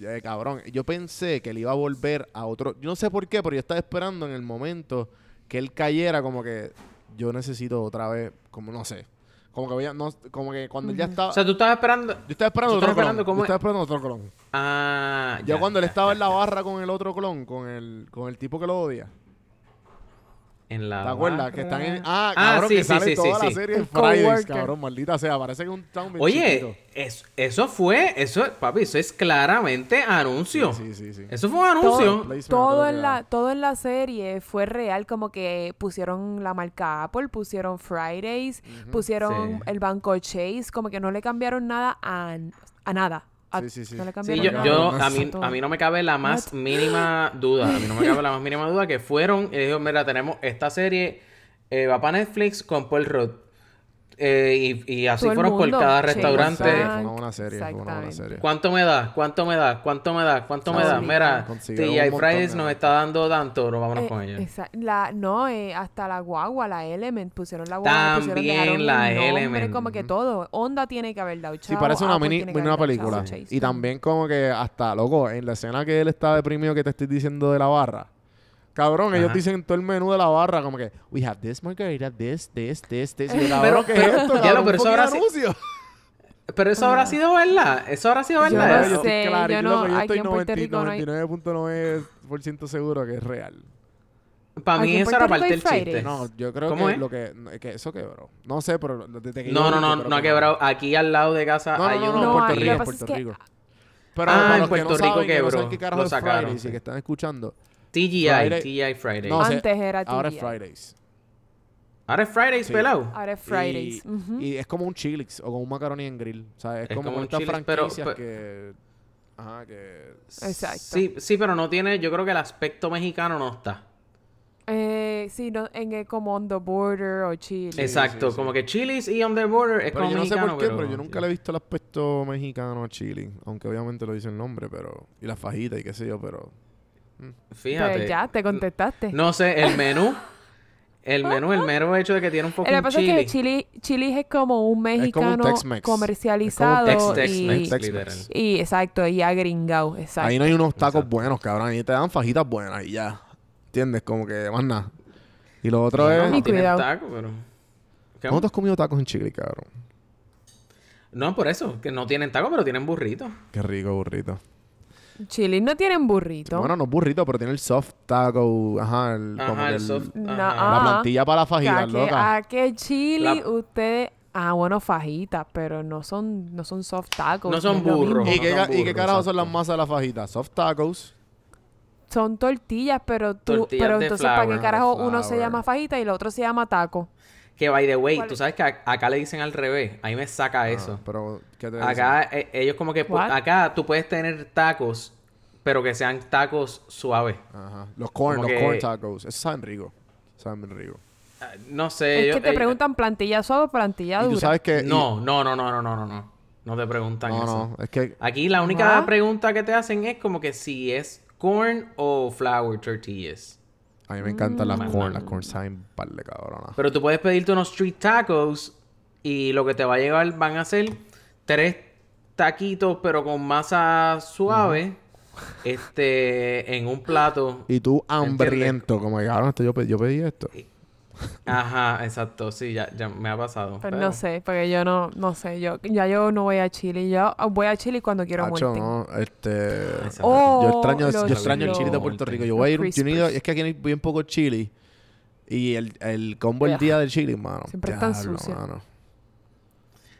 eh, cabrón, yo pensé que él iba a volver a otro. Yo no sé por qué, pero yo estaba esperando en el momento que él cayera, como que yo necesito otra vez, como no sé. Como que voy a- no, como que cuando él ya estaba. O sea, tú estabas esperando. yo estaba esperando otro clon. esperando cómo Yo es- estaba esperando otro clon. Ah. Ya, cuando él estaba ya, en la barra con el otro clon, con el, con el tipo que lo odia. En la. ¿Te acuerdas? Que están en. Ah, Ah, cabrón, sí, que sí, sale sí, toda sí, la sí. serie en Fridays, cabrón. Maldita sea, parece que es un town bien. Oye, es- eso fue. Eso, papi, eso es claramente anuncio. Sí, sí, sí. Eso fue un anuncio. Todo, todo en la, todo en la serie fue real, como que pusieron la marca Apple, pusieron Fridays, pusieron Sí. el banco Chase, como que no le cambiaron nada a, a nada. A- Sí, sí, sí. No le Sí, yo, yo- a, mí, a mí no me cabe la más mínima <laughs> duda. A mí no me cabe la más mínima duda que fueron y dijo, mira, tenemos esta serie, eh, va para Netflix con Paul Rudd. Eh, y, y así fueron por cada restaurante. Fue Bank, una buena serie, fue una buena serie. ¿Cuánto me da? ¿Cuánto me da? ¿Cuánto me da? ¿Cuánto me da? Sí. Mira, montón Fridays nos está dando tanto, no vámonos Eh, con ella. la, no, eh, hasta la guagua, la Element, pusieron la guagua, pusieron, También dejaron la el nombre, Element. como que todo. Honda tiene que haber dado Sí, chavo, parece una Apple mini, que una película. chavo, Y también como que hasta, loco, en la escena que él está deprimido que te estoy diciendo de la barra. Cabrón, ellos dicen todo el menú de la barra como que we have this margarita, this, this, this, this. Y yo, Pero- ¿qué es esto? ya lo, cabrón? pero eso ahora sí-. Pero eso habrá sido verdad. Eso habrá sido Yo verdad. no yo Eso- sé. estoy claro, yo no- yo estoy en Puerto 90 Rico no hay- 99.9% seguro que es real. Para mí eso era parte del chiste. No, yo creo ¿Cómo que es? lo que, no, que eso quebró. No sé, pero desde que yo No, no, no, yo no ha que quebrado. Aquí al lado de casa No, hay no, no, no, No, Puerto Rico, Puerto Rico. Pero Ah, en Puerto no Rico saben, que no quebró. Lo es sacaron, y que están escuchando. TGI, Friday- TGI Fridays. No, sé, Antes era Ahora es TGI. Fridays. Ahora es Fridays Sí. pelado. Ahora es Fridays. Y, es como un Chilix o como un macaroni en grill. O sea, es, Es como, como un estas Chili's, pero- franquicias pero- que. Ajá, que. Exacto. Sí, sí, pero no tiene... Yo creo que el aspecto mexicano no está. Eh, sí, no, en el, como on the border o Chile. Exacto. sí, sí. Como que Chili's y On The Border es Pero como yo no sé mexicano, por qué, pero, pero... yo nunca le he visto el aspecto mexicano a chili. Aunque obviamente lo dice el nombre, pero. Y la fajita y qué sé yo, pero. Fíjate. Pues ya, te contestaste. No sé, el menú... El menú, el mero hecho de que tiene un Lo que pasa chili. es que Chili, Chili es como un Es como un mexicano comercializado Es como un Tex- y, Tex-Mex, Tex-Mex. literal. y exacto, y agringado, exacto. Ahí no hay unos tacos Exacto. buenos, cabrón. Ahí te dan fajitas buenas y ya. ¿Entiendes? Como que más nada. Y lo otro es. no Y taco, pero... ¿Qué? ¿Cómo tú has comido tacos en Chile, cabrón? No, por eso, que no tienen taco, pero tienen burrito. Qué rico burrito. Chili no tienen burrito. Bueno, no es burrito, pero tiene el soft taco. Ajá, el, como Ajá, que el soft... No, ajá. La ah. plantilla para la ¿A fajita, qué, loca. a qué chili La- ustedes... Ah, bueno, fajitas, pero no son, no son soft tacos. No son burros. ¿Y no qué, son ca- ¿Y qué burros, carajo son las masas de la fajita? Soft tacos. Son tortillas, pero tú... Tortillas pero de entonces, ¿para flour. qué carajo uno se llama fajita y el otro se llama taco? Que by the way, ¿Cuál tú es? sabes que a- acá le dicen al revés. Ahí me saca eso. Ah, pero, ¿qué te? Acá eh, ellos como que... pu- What? Acá tú puedes tener tacos, pero que sean tacos suaves. Ajá. Los corn, Como los que- corn tacos. Esos saben rico. Saben bien rico. Ah, No sé. es yo- que te eh, preguntan plantilla suave o plantilla Y dura. tú sabes que... y- No, no, no, no, no, no, no, no. No te preguntan No, eso. no. Es que... Aquí la única What? pregunta que te hacen es como que si es corn o flour tortillas. A mí me encantan las Mm. corn. Las corn saben par de cabrona. Pero tú puedes pedirte unos street tacos y lo que te va a llevar van a ser tres taquitos pero con masa suave este en un plato. Y tú hambriento. Como que, cabrón, esto yo, pe- yo pedí esto. Ajá, exacto, sí, ya, ya me ha pasado. Pues pero- no sé, porque yo no, no sé, yo ya yo no voy a Chile, yo voy a Chile cuando quiero muerte. no. Este... Exacto. Oh, yo extraño, yo extraño el chili de Puerto Rico. Yo voy a ir... Yo no ido- es que aquí hay bien poco chili. Y el, el combo el día del chili, mano. Siempre es tan Diablo, sucio. mano.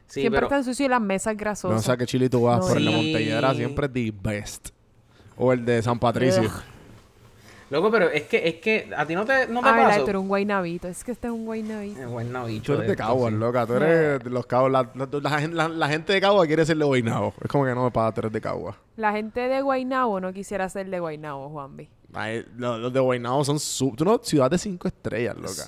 Sí, siempre pero- están sucios y las mesas No grasosas. sé a qué chili tú vas, No, pero el de sí. Montellera siempre es the best. O el de San Patricio. Ugh. Loco, pero es que, es que a ti no te, no te Ay, pasó. tú eres un guaynabito. Es que este es un guaynabito. Bicho Tú eres de Caguas, sí. loca. Tú eres de los Caguas. La, la- la gen- la- la gente de Caguas quiere ser de Guaynabo. Es como que no me paga tú eres de Caguas. La gente de Guaynabo no quisiera ser de Guaynabo, Juanvi. Ay, Los, los de Guaynabo son su, tú no, ciudad de cinco estrellas, loca.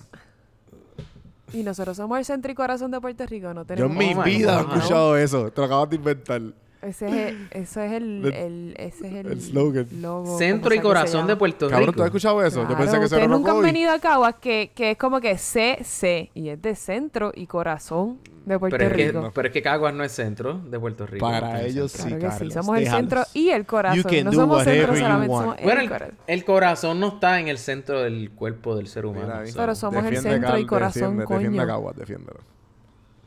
Y nosotros somos el centro y corazón de Puerto Rico. No Yo tenemos en mi Oh vida he escuchado eso. Te lo acabas de inventar. Ese es el, <gasps> eso es el, El- el- ese es el, el slogan. logo, Centro y corazón de Puerto Cabrón, Rico. ¿tú has escuchado eso? Yo pensé que eso era nunca han venido a Caguas que, que es como que C, y es de centro y corazón de Puerto Pero es, que, Rico. pero es que Caguas no es centro de Puerto Rico. Para ellos. Claro Sí, que sí, Carlos, somos el centro y el corazón. No somos centro solamente, somos Bueno, el corazón. el corazón no está en el centro del cuerpo del ser humano. Mira so, Pero somos el centro y corazón, defiende, Defiende coño. a Caguas, defiéndelo.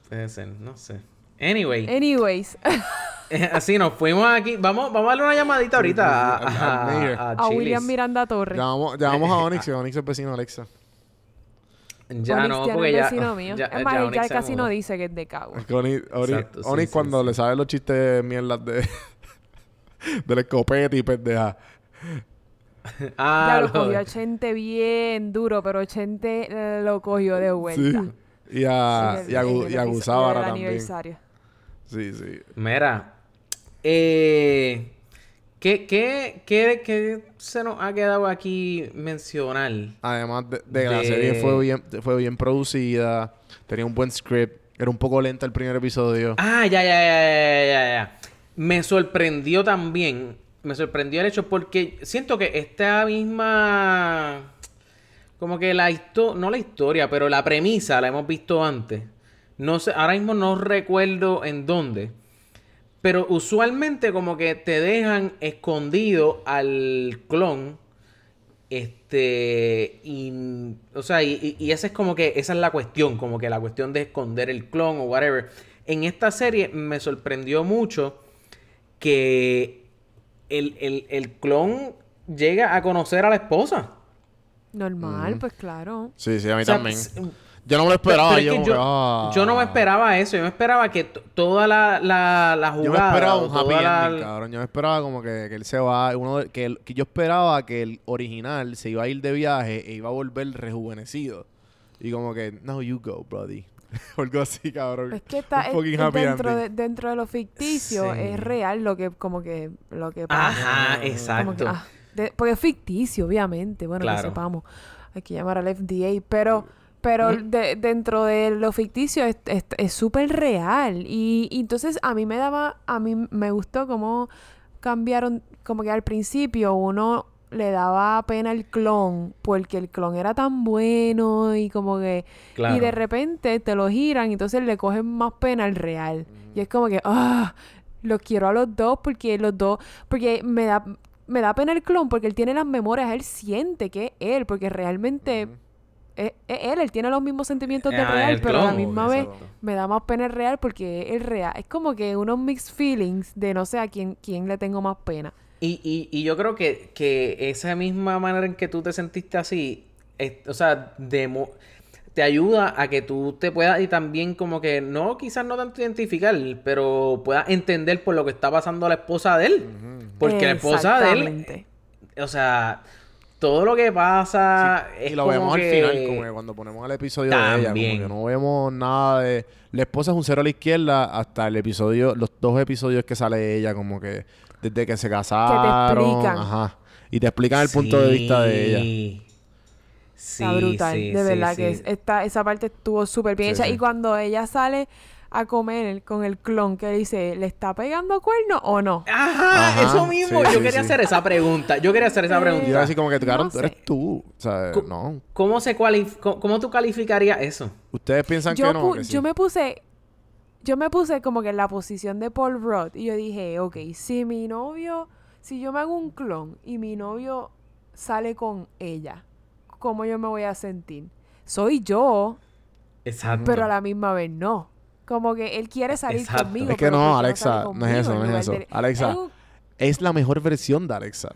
puede ser, no sé. Anyway, Anyways, <laughs> así nos fuimos aquí. Vamos, vamos a darle una llamadita ahorita a, a, a a. William Miranda Torres. Llamamos, llamamos a <laughs> Onyx, y Onyx es vecino de Alexa. Ya Onyx no, ya porque es ya. vecino <laughs> mío. ya- es más, ya ya casi no dice que es de que Onyx, Exacto, sí, Onyx sí, cuando sí. le sabe los chistes de mierdas de... del escopete y pendeja. Ah, ya lo cogió a Chente bien duro, pero Chente eh, lo cogió de Sí. vuelta. Y a, y a, y a Gusábara del también. aniversario. Sí, sí. Mira, eh, ¿qué, qué, qué, qué se nos ha quedado aquí mencionar? Además de, de que la De- serie fue bien, fue bien producida, tenía un buen script, era un poco lenta el primer episodio. Ah, ya, ya, ya, ya, ya, ya. Me sorprendió también, me sorprendió el hecho porque siento que esta misma, como que la historia, no la historia, pero la premisa la hemos visto antes. No sé, ahora mismo no recuerdo en dónde. Pero usualmente como que te dejan escondido al clon. Este, y, o sea, y, y- esa es como que, esa es la cuestión, como que la cuestión de esconder el clon o whatever. En esta serie me sorprendió mucho que el, el, el clon llega a conocer a la esposa. Normal, pues claro. Sí, sí, a mí O sea, también. Yo no me lo esperaba. pero es yo, yo, ah. yo no me esperaba eso. Yo me esperaba que toda la, la, la jugada. Yo me esperaba un happy la- ending, cabrón. Yo me esperaba como que, que él se va. Uno, de- que, el- que yo esperaba que el original se iba a ir de viaje e iba a volver rejuvenecido. Y como que, no, you go, buddy. O <laughs> Algo así, cabrón. Es que está es- happy dentro, de, dentro de lo ficticio, Sí. es real lo que, como que, lo que pasa. Ajá, Como que, exacto. ah, de- porque es ficticio, obviamente. Bueno, Claro. que sepamos. Hay que llamar al FDA. Pero, pero de- dentro de lo ficticio es es- es súper real. Y, y entonces a mí me daba, a mí me gustó cómo cambiaron, como que al principio uno le daba pena el clon porque el clon era tan bueno y como que Claro. y de repente te lo giran y entonces le cogen más pena al real. Y es como que, ah, los quiero a los dos porque los dos, porque me da, me da pena el clon porque él tiene las memorias, él siente que es él, porque realmente es, es él, él tiene los mismos sentimientos del Ah, real, pero a la misma vez exacto. me da más pena el real porque es el real. Es como que unos mixed feelings de no sé a quién, quién le tengo más pena. Y, y, y yo creo que, que esa misma manera en que tú te sentiste así, es- o sea, te ayuda a que tú te puedas y también como que no, quizás no tanto identificar, pero puedas entender por lo que está pasando a la esposa de él. Porque la esposa de él, Exactamente. o sea, todo lo que pasa Sí, es y lo como vemos que... al final, como que cuando ponemos el episodio de ella, como que no vemos nada de... La esposa es un cero a la izquierda hasta el episodio, los dos episodios que sale ella, como que desde que se casaron. explican. Ajá. Y te explican el punto de vista de ella. Sí. Está brutal, sí, de verdad sí. que es- esta, esa parte estuvo súper bien Sí, hecha. sí. Y cuando ella sale a comer con el clon que dice, ¿le está pegando cuerno o no? Ajá, Ajá, eso mismo. sí, yo sí, quería sí. hacer esa pregunta. Yo quería hacer esa pregunta. Yo así como que, cabrón, No tú eres tú. O sea, no. ¿Cómo se cómo, cómo tú calificarías eso? Ustedes piensan Yo, que no. que sí? yo me puse, yo me puse como que en la posición de Paul Rudd y yo dije, ok, si mi novio, si yo me hago un clon y mi novio sale con ella, ¿cómo yo me voy a sentir? Soy yo, Exacto. pero a la misma vez no. Como que él quiere salir Exacto. conmigo. Es que no, ¿por qué Alexa, no es eso, no es eso. de- Alexa, Es la mejor versión de Alexa.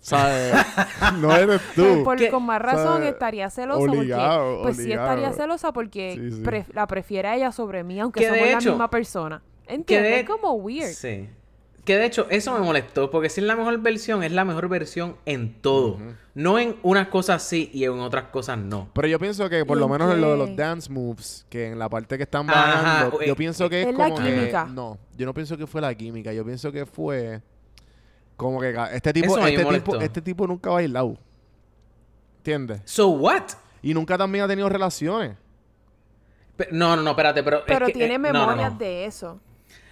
¿Sabes? <laughs> no eres Pues tú. con más razón ¿Sabes? estaría celosa Obligado, porque pues sí estaría celosa porque Sí, sí. pre- la prefiere a ella sobre mí aunque somos la hecho- misma persona Que ¿entiendes? de- Es como weird Sí. Que de hecho, eso me molestó, porque si es la mejor versión, es la mejor versión en todo. No en unas cosas sí y en otras cosas no. Pero yo pienso que por ¿Y lo en menos en lo de los dance moves, que en la parte que están Ajá, bajando, eh, yo pienso que es, es la como que- química. no, yo no pienso que fue la química, yo pienso que fue como que este tipo, este tipo, este tipo nunca ha bailado. ¿Entiendes? So what? Y nunca también ha tenido relaciones. No, no, no, espérate, pero. es pero que, tiene eh, no, no, memorias no. de eso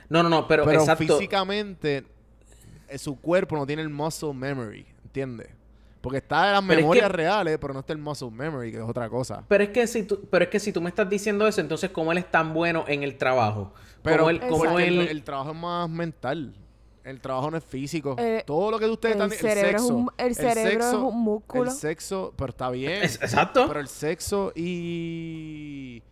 No, no, no, pero, Pero exacto. físicamente eh, su cuerpo no tiene el muscle memory, ¿entiendes? Porque está en las Pero es memorias que- reales, pero no está el muscle memory, que es otra cosa. Pero es que si tú, pero es que si tú me estás diciendo eso, entonces cómo él es tan bueno en el trabajo. Pero él, cómo porque el, él- el trabajo es más mental. El trabajo no es físico. Eh, Todo lo que ustedes el están... cerebro es sexo, un- el cerebro es un músculo. El sexo... Pero está bien. Es- exacto. Pero el sexo y...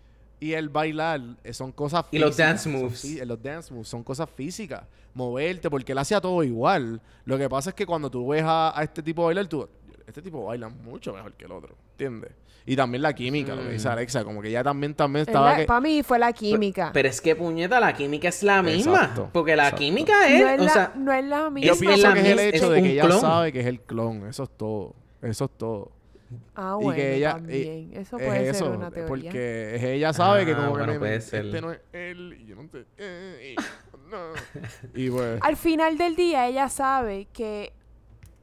Y el bailar eh, son cosas Y los físicas, dance son moves. fí- los dance moves son cosas físicas. Moverte, porque él hacía todo igual. Lo que pasa es que cuando tú ves a, a este tipo bailar, tú... Este tipo baila mucho mejor que el otro. ¿Entiendes? Y también la química, lo que dice Mm. Alexa. Como que ella también, también estaba... que- para mí fue la química Pero es que puñeta, la química es la misma. Exacto, porque la exacto. química es, no, es o la, sea, no es la misma Yo es pienso la que es el hecho es de que ella clon. sabe que es el clon. Eso es todo. Eso es todo. Ah y bueno que ella- también eso es puede eso, ser una teoría porque es- ella sabe que Ah, como bueno, que puede me- ser. este no es él y yo no sé eh, y, no. y pues Al final del día ella sabe que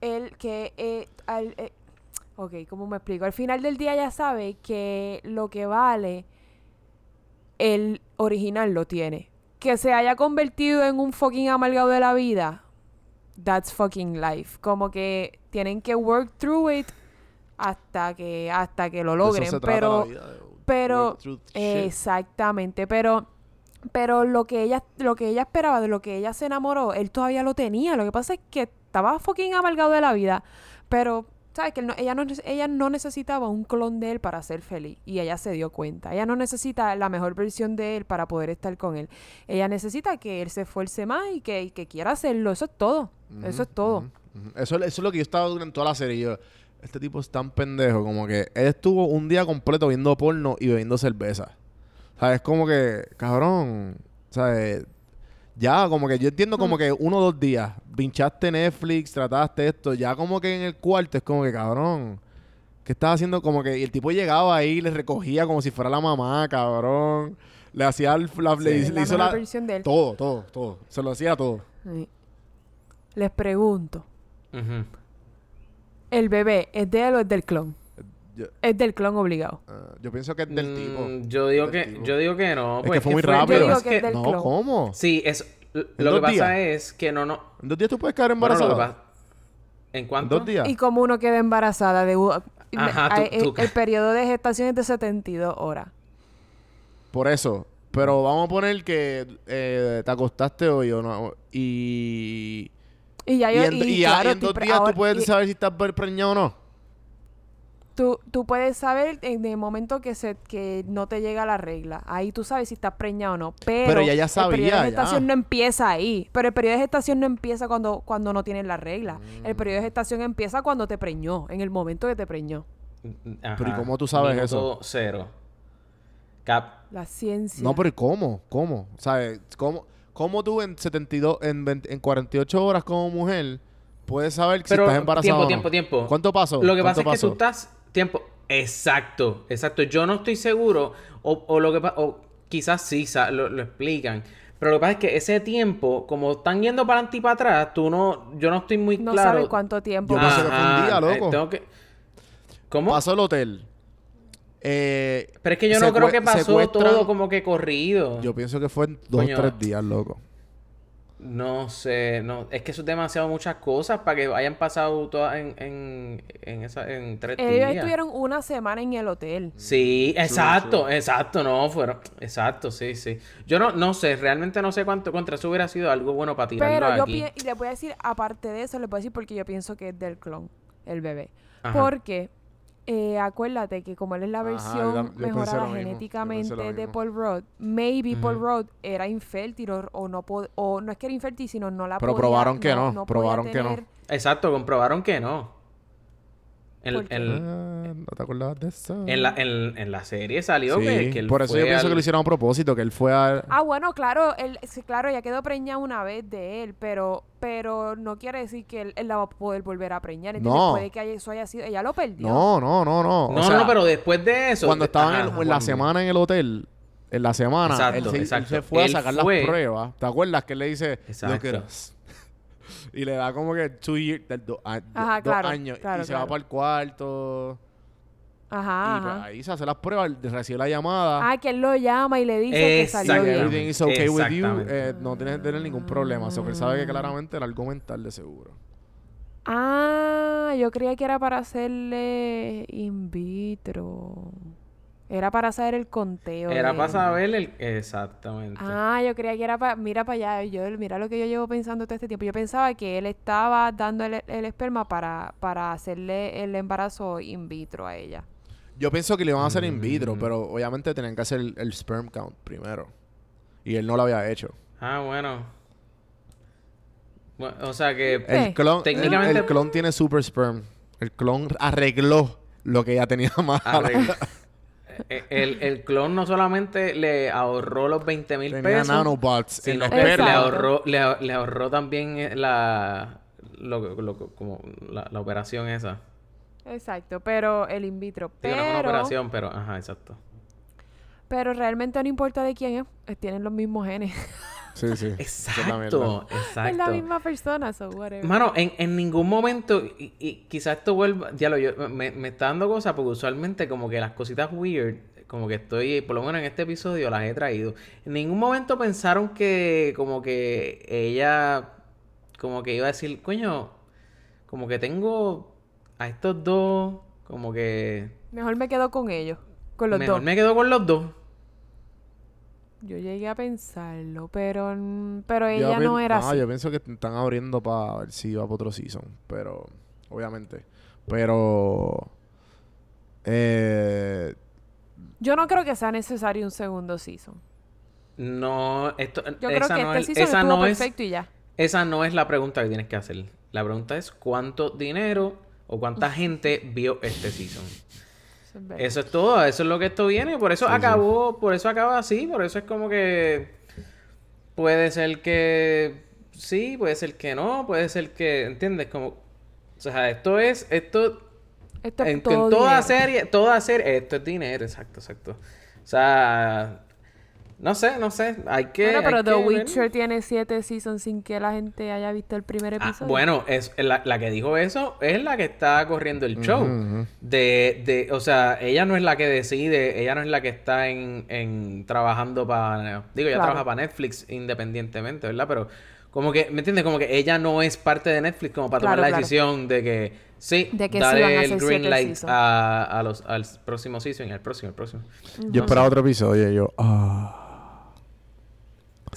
él, que eh, al, eh, ok, ¿cómo me explico? Al final del día ella sabe que lo que vale el original lo tiene. Que se haya convertido en un fucking amargado de la vida, that's fucking life. Como que tienen que work through it hasta que hasta que lo eso logren, trata pero la vida, de pero. Exactamente, pero pero lo que ella lo que ella esperaba, de lo que ella se enamoró, él todavía lo tenía. Lo que pasa es que estaba fucking amargado de la vida, pero sabes que él no- ella no ella no necesitaba un clon de él para ser feliz y ella se dio cuenta. Ella no necesita la mejor versión de él para poder estar con él. Ella necesita que él se esfuerce más y que, y que quiera hacerlo. Eso es todo. Eso es todo. Eso, eso es lo que yo estaba durante toda la serie. Yo, este tipo es tan pendejo, como que él estuvo un día completo viendo porno y bebiendo cerveza. O sea, es como que, cabrón, ¿sabes? Ya, como que yo entiendo Mm. como que uno o dos días, pinchaste Netflix, trataste esto, ya como que en el cuarto es como que, cabrón, ¿qué estás haciendo? Como que y el tipo llegaba ahí, le recogía como si fuera la mamá, cabrón. Le hacía, el- la, le, Es le la hizo la... de él. Todo, todo, todo. Se lo hacía todo. Sí. Les pregunto, Ujú. ¿El bebé es de él o es del clon? Yo, Es del clon obligado. ah, yo pienso que es del tipo. Mm, Yo digo Del que, tipo. yo digo que no. Es que pues, fue muy fue- rápido. Yo digo es que es del no, clon. ¿cómo? Sí, es, lo dos que pasa días? es que no, no. ¿En dos días tú puedes quedar Bueno, lo embarazada? que pasa. ¿En ¿En cuánto? dos días? Y como uno queda embarazada de u- Ajá, tú- el, tú- el periodo de gestación es de 72 horas. Por eso. Pero vamos a poner que eh, te acostaste hoy o no. Y... Y ya y yo, en, y y ya- claro, y en dos días ahora- tú puedes y saber si estás preñado o no. tú, tú puedes saber en el momento que se que no te llega la regla. Ahí tú sabes si estás preñado o no. Pero, ya el sabía, periodo de ya. gestación no empieza ahí. Pero el periodo de gestación no empieza cuando, cuando no tienes la regla. El Mm. periodo de gestación empieza cuando te preñó, en el momento que te preñó. Ajá. Pero ¿y cómo tú sabes Minuto eso? cero. Cap. La ciencia. No, pero ¿y cómo? ¿Cómo? ¿Sabes? ¿Cómo, cómo tú en 72, en, 20 en 48 horas como mujer puedes saber si Pero estás embarazada tiempo, o no? tiempo, tiempo. ¿Cuánto pasó? Lo que pasa ¿Cuánto es que tú estás tiempo. Exacto, exacto. Yo no estoy seguro o, o lo que o quizás sí sa- lo, lo explican. Pero lo que pasa es que ese tiempo, como están yendo para adelante y para atrás, tú no, yo no estoy muy no claro. sabes cuánto tiempo. Yo que fue un día, eh, loco. tengo que- ¿Cómo? Pasó el hotel. Eh, Pero es que yo no creo que pasó secuestran- todo como que corrido. Yo pienso que fue en dos o tres días, loco. No sé, no, es que eso es demasiado muchas cosas para que hayan pasado todas en, en, en, esa, en tres Ellos días. estuvieron una semana en el hotel. Sí, exacto, exacto, no, fueron, exacto, sí, sí. Yo no, no sé, realmente no sé cuánto, contra eso hubiera sido algo bueno para tirarlo Pero yo aquí. y les voy a decir, aparte de eso, les voy a decir porque yo pienso que es del clon, el bebé. Ajá. Porque eh, acuérdate que como él es la Ajá, versión yo yo mejorada mismo, genéticamente de. Paul Rudd, maybe Paul Ujú. Rudd era infértil o, o no pod- o no es que era infértil, sino no la Pero podía- probaron que no, probaron que no. Exacto, comprobaron que no. Ah, ¿No te acordabas de eso? en la, en, en la serie salió Sí, que, que él por eso fue yo pienso al- que lo hicieron a propósito, que él fue a... Ah, bueno, claro, él, sí, claro, ya quedó preñada una vez de él, pero pero no quiere decir que él, él la va a poder volver a preñar. ¿entiendes? No. Puede que eso haya sido... Ella lo perdió. No, no, no, no. O No, sea, no, pero después de eso... cuando de- estaban ajá, en, la semana en el hotel, en la semana, Exacto, él, se, él exacto. se fue Él a sacar fue- las pruebas. ¿Te acuerdas que él le dice, Exacto. Look at us"? Y le da como que two years, del do- a- Ajá, dos claro, años. claro, y se va para el cuarto. Ajá, Y pues, ajá. ahí se hace las pruebas, recibe la llamada. Ah, que él lo llama y le dice que salió bien. everything is okay with you. Eh, no tienes que tener ningún problema. O sea, que él sabe que claramente era algo mental de seguro. Ah, yo creía que era para hacerle in vitro. Era para hacer el conteo. Era de- para saber el... Exactamente. Ah, yo creía que era para... Mira para allá. Yo, mira lo que yo llevo pensando todo este tiempo. Yo pensaba que él estaba dando el, el esperma para, para hacerle el embarazo in vitro a ella. Yo pienso que le iban a hacer in vitro, Mm. pero obviamente tenían que hacer el, el sperm count primero. Y él no lo había hecho. Ah, bueno. Bueno, O sea que... El clon, Técnicamente- el, el clon tiene super sperm. El clon arregló lo que ya tenía <laughs> mal. Eh, el, el clon no solamente le ahorró los 20 mil Tenía pesos, nanobots en los le ahorró, le, le ahorró también eh, la, lo, que- lo como la, la operación esa. Exacto, pero el in vitro. Digo, no es una Pero, operación, pero ajá, exacto. pero realmente no importa de quién es. eh, Tienen los mismos genes. <laughs> Sí, sí. Esa es la mierda. Exacto, es la exacto. misma persona, so whatever. Mano, en, en ningún momento, y, y quizás esto vuelva, ya lo, yo, me, me está dando cosas porque usualmente como que las cositas weird, como que estoy, por lo menos en este episodio las he traído. En ningún momento pensaron que como que ella, como que iba a decir, coño, como que tengo a estos dos, como que Mejor me quedo con ellos, con los mejor dos. me quedo con los dos. Yo llegué a pensarlo, pero, pero Yo ella no era no, así. yo pienso que están abriendo para ver si va para otro season. Pero, obviamente. Pero. Eh, Yo no creo que sea necesario un segundo season. No, esto, Yo creo esa que no este es, season esa no es, perfecto y ya. Esa no es la pregunta que tienes que hacer. La pregunta es cuánto dinero o cuánta gente vio este season. Eso es verdad. Eso es todo, eso es lo que esto viene. Por eso Sí, sí. acabó, por eso acaba así, por eso es como que puede ser que sí, puede ser que no, puede ser que, ¿entiendes? Como, o sea, esto es, esto, Esto es en, en todo toda dinero. serie, toda serie, esto es dinero, exacto, exacto. O sea, no sé, no sé, hay que... Bueno, pero hay The que ver. Witcher tiene siete seasons sin que la gente haya visto el primer Ah, episodio. bueno, es la, la que dijo eso es la que está corriendo el show. De, de, o sea, ella no es la que decide, ella no es la que está en, en trabajando para, digo, ella Claro. trabaja para Netflix independientemente, ¿verdad? Pero como que, ¿me entiendes? Como que ella no es parte de Netflix como para tomar la claro. decisión de que sí, De que sí dale van a el green light a, a los, al próximo season y al próximo, al próximo. yo esperaba otro episodio y yo. Ah.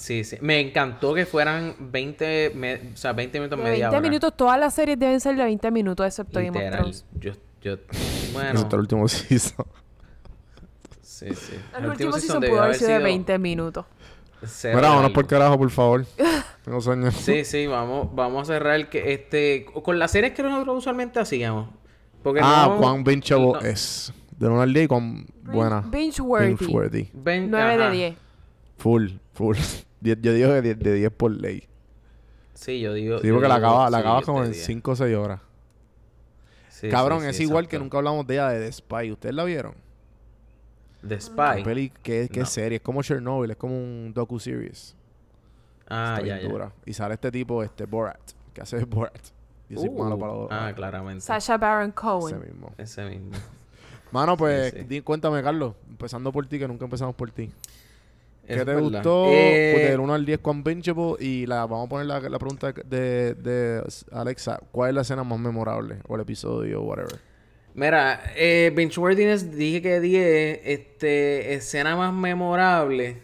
Sí, sí. Me encantó que fueran 20, me- o sea, 20 minutos, de media 20 hora. minutos, todas las series deben ser de 20 minutos, excepto Game of. Thrones. Yo, yo, bueno, es el último <laughs> season. sí, sí. El, último season debió pudo haber sido de sido 20 minutos. cero Mira, vámonos por carajo, por favor. <laughs> Tengo sueño. Sí, sí, vamos, vamos a cerrar que este con las series que nosotros usualmente hacíamos. Porque ah, no, cuán bingeable no- es. De 1 al 10 y cuán buena. Binge-worthy. Binge-worthy. ven- 9 ajá. de 10. Full, full. Yo digo que 10 de 10 por ley. Sí, yo digo. Sí, yo porque la acabas la sí, acabas como en diría. 5 o 6 horas. Sí, Cabrón, sí, es sí, igual que nunca hablamos de ella, de The Spy. ¿Ustedes la vieron? The Qué Spy. peli, qué, qué No. serie. Es como Chernobyl, es como un docu-series. Ah, Está ya, bien ya. dura. Y sale este tipo, este Borat, que hace de Borat. Yo soy Uh, malo para los... Ah, claramente. Sasha Baron ese Cohen. mismo. Ese mismo. Mano, pues, Sí, sí. di- cuéntame, Carlos. Empezando por ti, que nunca empezamos por ti. ¿Qué te gustó Eh, del 1 al 10 con Bingeable? Y la, vamos a poner la, la pregunta de, de Alexa. ¿Cuál es la escena más memorable? O el episodio, o whatever. Mira, eh, Binge-worthiness dije que 10. Este, escena más memorable.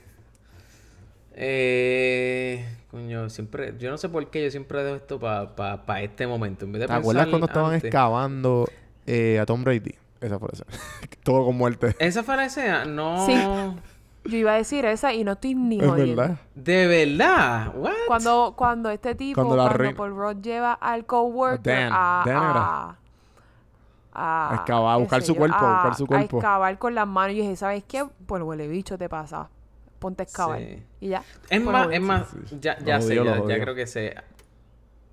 Eh, coño, siempre. Yo no sé por qué yo siempre dejo esto para pa, pa este momento. En vez de ¿Te acuerdas cuando estaban antes. excavando eh, a Tom Brady? Esa fue esa. <laughs> Todo con muerte. ¿Esa fue la escena? No. Sí. Yo iba a decir esa y no estoy ni Es jodiendo. verdad. ¿De verdad? ¿What? Cuando, cuando este tipo, Cuando cuando, Paul Rudd lleva al coworker Dan. a, Dan era. a, a, A excavar, a buscar su yo, cuerpo, a buscar su cuerpo. A excavar con las manos. Y dije, ¿sabes qué? Pues huele bicho te pasa. Ponte a excavar. Sí. Y ya. Es Pues, más, es más, ya, ya sé, ya, creo que sé.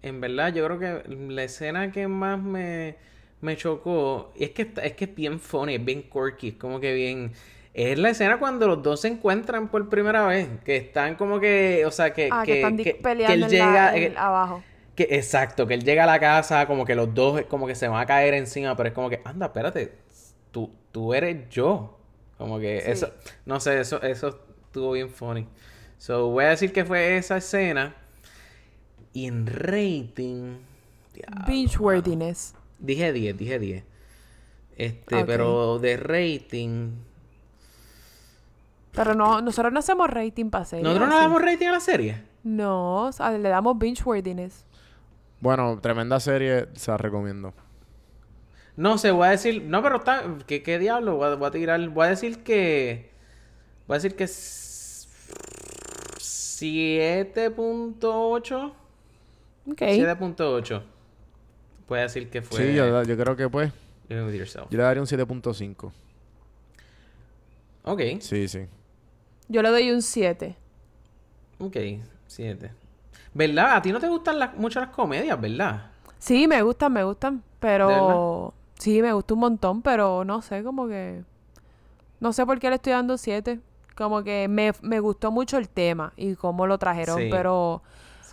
En verdad, yo creo que la escena que más me, me chocó, y es que es que es bien funny, es bien quirky, es como que bien. Es la escena cuando los dos se encuentran por primera vez, que están como que, o sea, que, Ah, que, que, están que- que él llega, la, eh, abajo. que, exacto, que él llega a la casa, como que los dos, eh, como que se van a caer encima, pero es como que, anda, espérate, tú, tú eres yo. Como que Sí. eso, no sé, eso, eso estuvo bien funny. So, voy a decir que fue esa escena. Y en rating, Binge-worthiness. dije 10, dije 10. Este, pero de rating, Pero no, nosotros no hacemos rating para series. ¿nosotros no damos rating a la serie? No, o sea, le damos binge-worthiness. Bueno, tremenda serie, se la recomiendo. No sé, voy a decir. No, pero está. ¿Qué, qué diablo? Voy a, voy a tirar. Voy a decir que. Voy a decir que. es 7.8. Ok. 7.8. Voy a decir que fue. Sí, yo, yo creo que pues. Yo le daría un 7.5. Ok. Sí, sí. Yo le doy un 7. Ok. 7. ¿Verdad? A ti no te gustan las- mucho las comedias, ¿verdad? Sí, me gustan, me gustan. ¿De Pero. Sí, me gusta un montón, pero no sé, como que. No sé por qué le estoy dando 7. Como que me, me gustó mucho el tema y cómo lo trajeron, Sí. pero.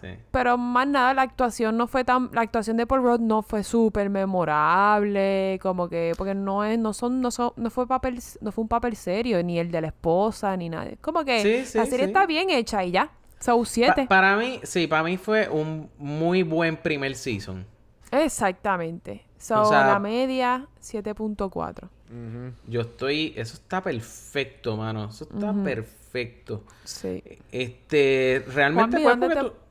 Sí. Pero más nada, la actuación no fue tan. La actuación de Paul Rudd no fue súper memorable. Como que. Porque no es. No son. No son. No fue papel. No fue un papel serio. Ni el de la esposa. Ni nada. Como que. Sí, sí, la serie sí. está bien hecha y ya. So Pa- 7. para mí, sí, para mí fue un muy buen primer season. Exactamente. So, O sea- la media 7.4. Yo estoy. Eso está perfecto, mano. Eso está perfecto. Sí. Este. Realmente Juanmi, fue ¿dónde porque te- tú.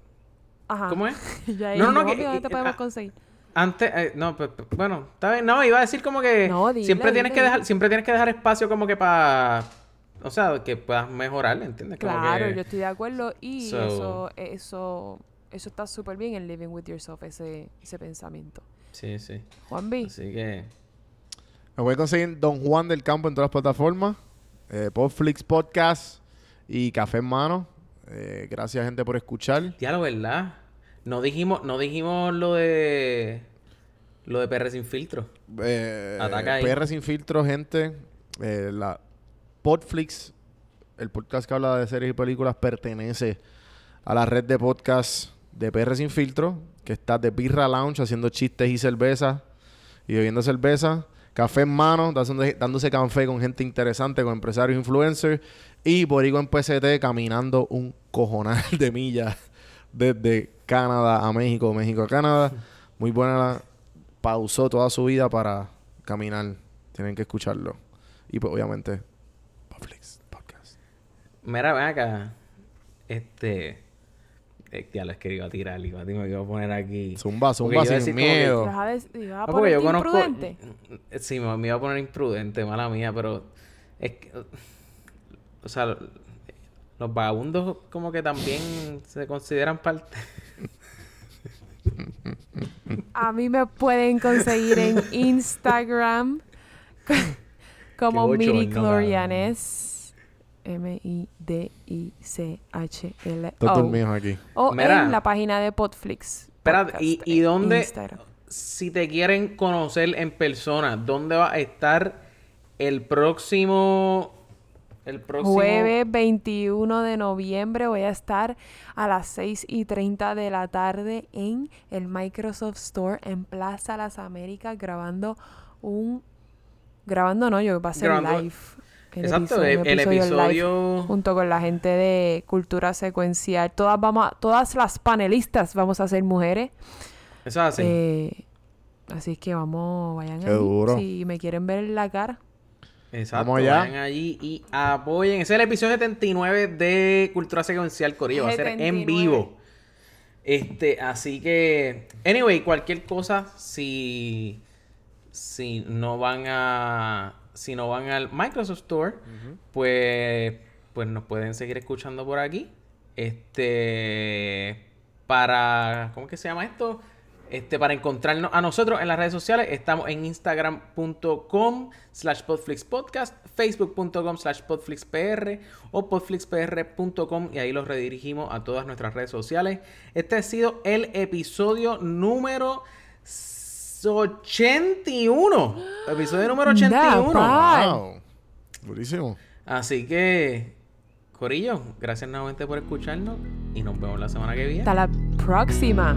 Ajá. ¿Cómo es? <laughs> ya No, no, no, no, que- ¿Dónde te que- podemos ah, conseguir? Antes, eh, no, pues, bueno, está bien. No, iba a decir como que No, dile, siempre tienes dile, que dejar, siempre tienes que dejar espacio como que para, o sea, que puedas mejorar, ¿entiendes? Como Claro, que- yo estoy de acuerdo. Y So- eso, eso, eso está súper bien en Living with Yourself, ese, ese pensamiento. Sí, sí. Juan B. Así que, Me voy a conseguir Don Juan del Campo en todas las plataformas. Eh, Podflix Podcast y Café en Mano. Eh, gracias, gente, por escuchar. ya lo verdad. No dijimos, no dijimos lo de lo de PR sin filtro. Eh, Ataca ahí. PR Sin Filtro, gente. Eh, la Podflix, el podcast que habla de series y películas, pertenece a la red de podcast de PR Sin Filtro, que está de Birra Lounge haciendo chistes y cerveza y bebiendo cerveza. Café en mano, dándose, dándose café con gente interesante, con empresarios influencers. Y Borigo en PCT caminando un cojonal de millas desde Canadá a México, México a Canadá. Muy buena la, pausó toda su vida para caminar. Tienen que escucharlo. Y pues obviamente, Publix Podcast. Mira, ven acá. Este. Eh, ya lo es que iba a tirar, iba, me iba a poner aquí. Zumba, zumba a sin decir como que- miedo. ¿Vas a, a No, porque yo conozco. imprudente? Sí, me, me iba a poner imprudente, mala mía, pero. Es que. O sea, los vagabundos, como que también se consideran parte. A mí me pueden conseguir en Instagram <laughs> como. Glorianes. M-I-D-I-C-H-L. Todos aquí. O Mira. en la página de Podflix. Podcast ¿y, y dónde? Instagram. Si te quieren conocer en persona, ¿dónde va a estar el próximo. El próximo. Jueves 21 de noviembre voy a estar a las 6 y 30 de la tarde en el Microsoft Store en Plaza Las Américas grabando un... Grabando no, yo va a ser Grabando- live. El Exacto, episodio- el, un el live episodio. junto con la gente de Cultura Secuencial. Todas vamos a- todas las panelistas vamos a ser mujeres. Eso es así. Eh, así que vamos, vayan Qué ahí, duro. Si me quieren ver la cara. Exacto. vamos allá. Vayan allí y apoyen. Ese es el episodio 79 de Cultura Secuencial Corillo. Va a ser en 79. vivo. Este, así que. Anyway, cualquier cosa, si si no van a si no van al Microsoft Store, pues pues nos pueden seguir escuchando por aquí. Este para ¿cómo es que se llama esto? Este, para encontrarnos a nosotros en las redes sociales, estamos en instagram.com slash podflixpodcast, facebook.com slash podflixpr o podflixpr.com y ahí los redirigimos a todas nuestras redes sociales. Este ha sido el episodio número 81. Episodio número 81. Wow. Buenísimo. Así que, Corillo, gracias nuevamente por escucharnos y nos vemos la semana que viene. Hasta la próxima.